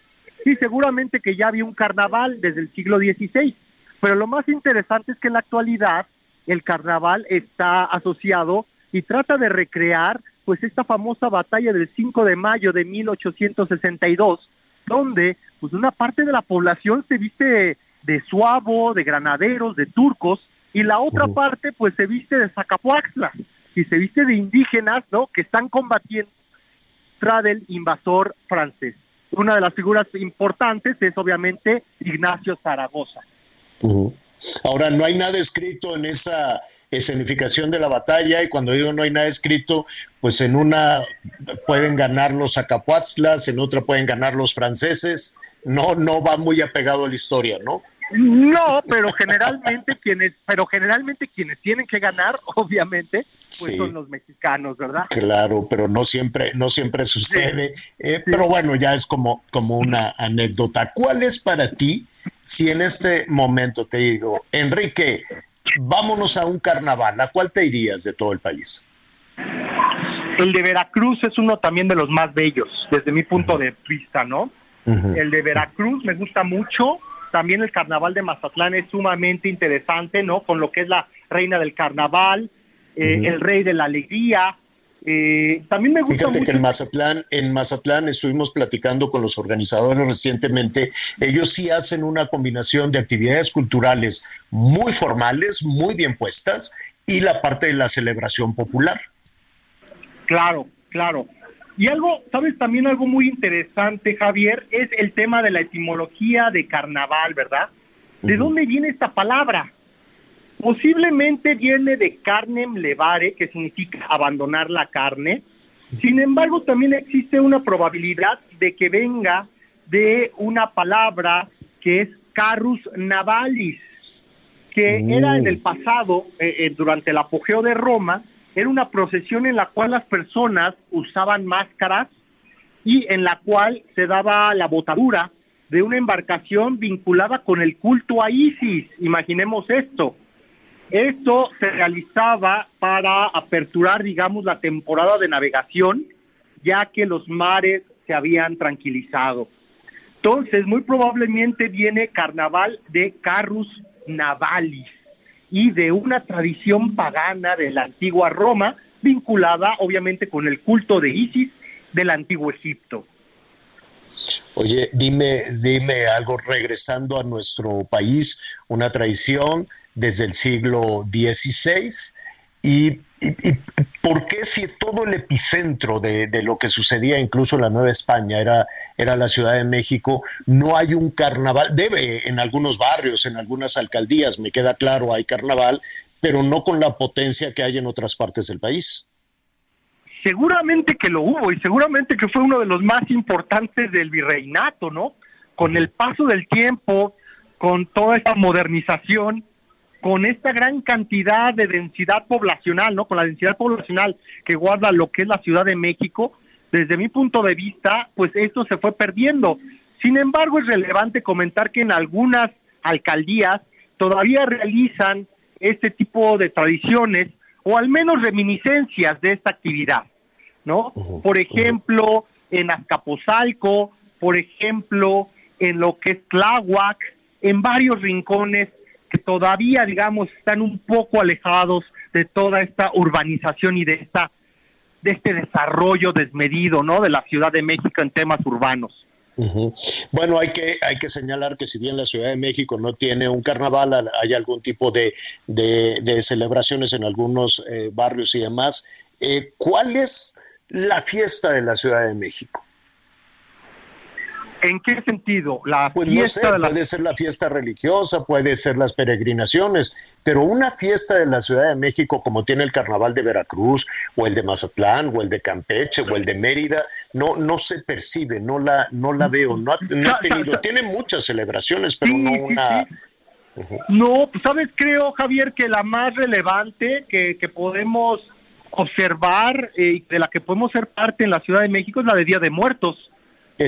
y seguramente que ya había un carnaval desde el siglo XVI. Pero lo más interesante es que en la actualidad el carnaval está asociado y trata de recrear pues esta famosa batalla del 5 de mayo de 1862, donde pues una parte de la población se viste de suavo, de granaderos, de turcos, y la otra parte pues se viste de zacapuaxla, y se viste de indígenas, ¿no? Que están combatiendo contra el invasor francés. Una de las figuras importantes es obviamente Ignacio Zaragoza. Ahora, no hay nada escrito en esa escenificación de la batalla y cuando digo no hay nada escrito, pues en una pueden ganar los acapuatzlas, en otra pueden ganar los franceses. No, no va muy apegado a la historia, ¿no? No, pero generalmente quienes, pero generalmente quienes tienen que ganar, obviamente, pues son los mexicanos, ¿verdad? Claro, pero no siempre, no siempre sucede. Eh, pero bueno, ya es como, como una anécdota. ¿Cuál es para ti, si en este momento te digo, Enrique, vámonos a un carnaval, ¿a cuál te irías de todo el país? El de Veracruz es uno también de los más bellos, desde mi punto de vista, ¿no? El de Veracruz me gusta mucho, también el carnaval de Mazatlán es sumamente interesante, ¿no? Con lo que es la reina del carnaval, eh, el rey de la alegría, eh, también me gusta Fíjate que en Mazatlán, en Mazatlán estuvimos platicando con los organizadores recientemente. Ellos sí hacen una combinación de actividades culturales muy formales, muy bien puestas, y la parte de la celebración popular. Claro, claro. Y algo, sabes, también algo muy interesante, Javier, es el tema de la etimología de carnaval, ¿verdad? ¿De dónde viene esta palabra? Posiblemente viene de carnem levare, que significa abandonar la carne. Sin embargo, también existe una probabilidad de que venga de una palabra que es carrus navalis, que era en el mm. pasado, eh, eh, durante el apogeo de Roma, era una procesión en la cual las personas usaban máscaras y en la cual se daba la botadura de una embarcación vinculada con el culto a Isis. Imaginemos esto. Esto se realizaba para aperturar, digamos, la temporada de navegación, ya que los mares se habían tranquilizado. Entonces, muy probablemente viene carnaval de Carrus Navalis y de una tradición pagana de la antigua Roma, vinculada obviamente con el culto de Isis del antiguo Egipto. Oye, dime, dime algo regresando a nuestro país, una tradición desde el siglo XVI y, por qué si todo el epicentro de, lo que sucedía incluso en la Nueva España era, era la Ciudad de México, no hay un carnaval, debe en algunos barrios, en algunas alcaldías, me queda claro, hay carnaval, pero no con la potencia que hay en otras partes del país. Seguramente que lo hubo y seguramente que fue uno de los más importantes del virreinato, ¿no? Con el paso del tiempo, con toda esta modernización, con esta gran cantidad de densidad poblacional, ¿no? Con la densidad poblacional que guarda lo que es la Ciudad de México, desde mi punto de vista, pues esto se fue perdiendo. Sin embargo, es relevante comentar que en algunas alcaldías todavía realizan este tipo de tradiciones o al menos reminiscencias de esta actividad, ¿no? Por ejemplo, en Azcapotzalco, por ejemplo, en lo que es Tláhuac, en varios rincones que todavía, digamos, están un poco alejados de toda esta urbanización y de esta de este desarrollo desmedido, ¿no? De la Ciudad de México en temas urbanos. Bueno, hay que, hay que señalar que si bien la Ciudad de México no tiene un carnaval, hay algún tipo de, de, celebraciones en algunos eh, barrios y demás. Eh, ¿Cuál es la fiesta de la Ciudad de México? ¿En qué sentido? La pues fiesta puede ser la fiesta religiosa, puede ser las peregrinaciones, pero una fiesta de la Ciudad de México como tiene el Carnaval de Veracruz o el de Mazatlán o el de Campeche o el de Mérida, no no se percibe, no la no la veo, no, ha, tenido, tiene muchas celebraciones, pero no una No, pues sabes, creo Javier que la más relevante que, que podemos observar y eh, de la que podemos ser parte en la Ciudad de México es la de Día de Muertos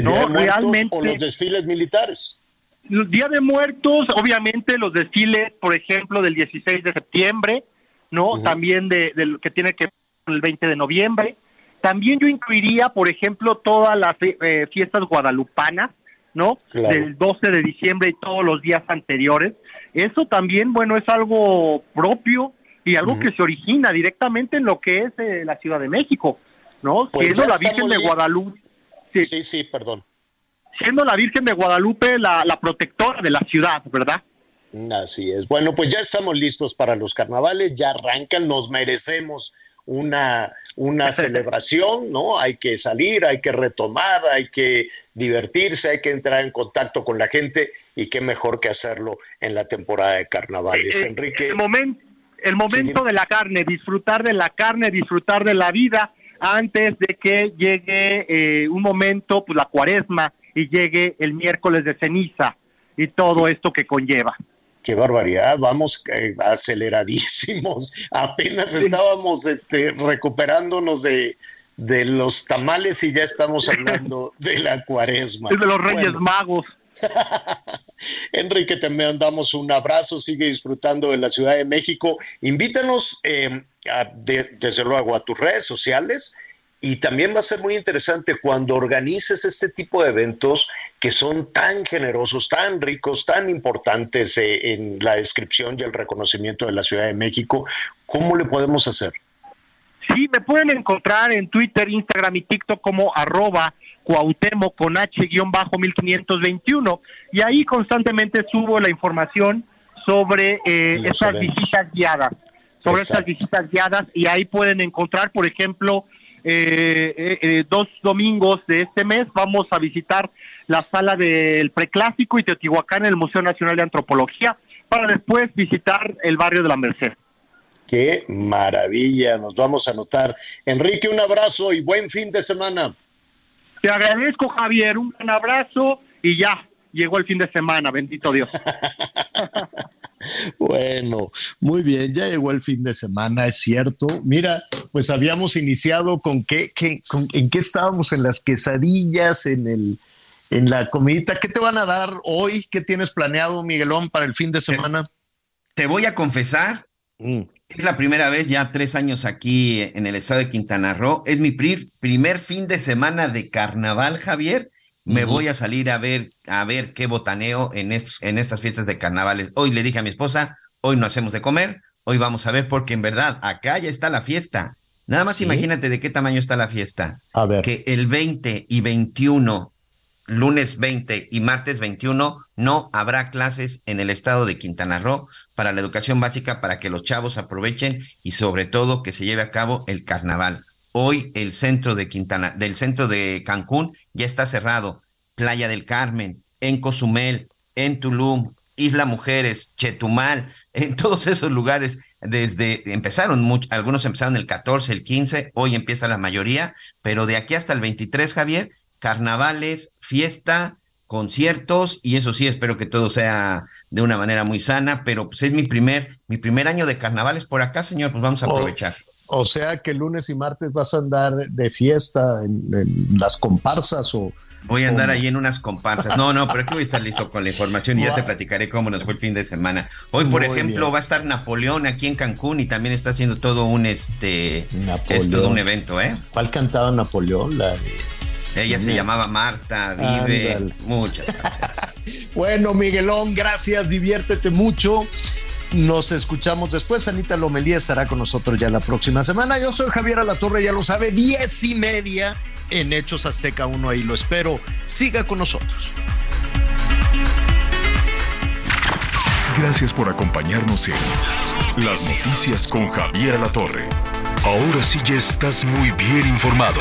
no, realmente. O los desfiles militares. El Día de Muertos, obviamente los desfiles, por ejemplo, del 16 de septiembre, ¿no? También de, lo que tiene que ver con el 20 de noviembre. También yo incluiría, por ejemplo, todas las eh, fiestas guadalupanas, ¿no? Del 12 de diciembre y todos los días anteriores. Eso también, bueno, es algo propio y algo que se origina directamente en lo que es eh, la Ciudad de México, ¿no? Pues la Virgen de Guadalupe Sí. sí, perdón. Siendo la Virgen de Guadalupe la, protectora de la ciudad, ¿verdad? Así es. Bueno, pues ya estamos listos para los carnavales, ya arrancan, nos merecemos una, una celebración, ¿no? Hay que salir, hay que retomar, hay que divertirse, hay que entrar en contacto con la gente y qué mejor que hacerlo en la temporada de carnavales. Eh, Enrique. El, momento el momento de la carne, disfrutar de la carne, disfrutar de la vida antes de que llegue eh, un momento, pues la cuaresma, y llegue el miércoles de ceniza y todo esto que conlleva. Qué barbaridad, vamos eh, aceleradísimos. Apenas estábamos este, recuperándonos de, de los tamales y ya estamos hablando de la cuaresma. de los Reyes Magos. Enrique, te mandamos un abrazo, sigue disfrutando de la Ciudad de México. Invítanos eh, desde luego a tus redes sociales y también va a ser muy interesante cuando organices este tipo de eventos que son tan generosos, tan ricos, tan importantes eh, en la descripción y el reconocimiento de la Ciudad de México, ¿cómo le podemos hacer? Sí, me pueden encontrar en Twitter, Instagram y TikTok como arroba Cuauhtémoc con H-1521 y ahí constantemente subo la información sobre eh, estas visitas guiadas sobre estas visitas guiadas. Y ahí pueden encontrar, por ejemplo, eh, eh, eh, dos domingos de este mes vamos a visitar la sala del preclásico y Teotihuacán en el Museo Nacional de Antropología para después visitar el barrio de la Merced. Qué maravilla, nos vamos a anotar. Enrique, un abrazo y buen fin de semana. Te agradezco, Javier, un abrazo y ya, llegó el fin de semana, bendito Dios. Bueno, muy bien, ya llegó el fin de semana, es cierto. Mira, pues habíamos iniciado con qué, qué con, en qué estábamos, en las quesadillas, en el, en la comidita. ¿Qué te van a dar hoy? ¿Qué tienes planeado, Miguelón, para el fin de semana? Te, voy a confesar, mm. es la primera vez ya tres años aquí en el estado de Quintana Roo. Es mi primer fin de semana de carnaval, Javier me voy a salir a ver, a ver qué botaneo en, estos, en estas fiestas de carnavales. Hoy le dije a mi esposa, hoy no hacemos de comer, hoy vamos a ver porque en verdad acá ya está la fiesta. Nada más imagínate de qué tamaño está la fiesta. A ver. Que el 20 y 21, lunes 20 y martes 21, no habrá clases en el estado de Quintana Roo para la educación básica para que los chavos aprovechen y sobre todo que se lleve a cabo el carnaval. Hoy el centro de Quintana, del centro de Cancún ya está cerrado. Playa del Carmen, en Cozumel, en Tulum, Isla Mujeres, Chetumal, en todos esos lugares, desde empezaron, algunos empezaron el 14, el 15, hoy empieza la mayoría, pero de aquí hasta el 23, Javier, carnavales, fiesta, conciertos, y eso sí, espero que todo sea de una manera muy sana, pero pues es mi primer, mi primer año de carnavales por acá, señor, pues vamos a oh, aprovechar. O sea que lunes y martes vas a andar de fiesta en, las comparsas o... Voy a andar ahí en unas comparsas. No, no, pero aquí voy a estar listo con la información y ya te platicaré cómo nos fue el fin de semana. Hoy, por ejemplo, va a estar Napoleón aquí en Cancún y también está haciendo todo un este es todo un evento, ¿eh? ¿Cuál cantaba Napoleón? La Ella se llamaba Marta, vive, muchas. bueno, Miguelón, gracias, diviértete mucho. Nos escuchamos después. Anita Lomelía estará con nosotros ya la próxima semana. Yo soy Javier Alatorre, ya lo sabe, diez y media en Hechos Azteca 1. Ahí lo espero. Siga con nosotros. Gracias por acompañarnos en Las Noticias con Javier Alatorre. Ahora sí ya estás muy bien informado.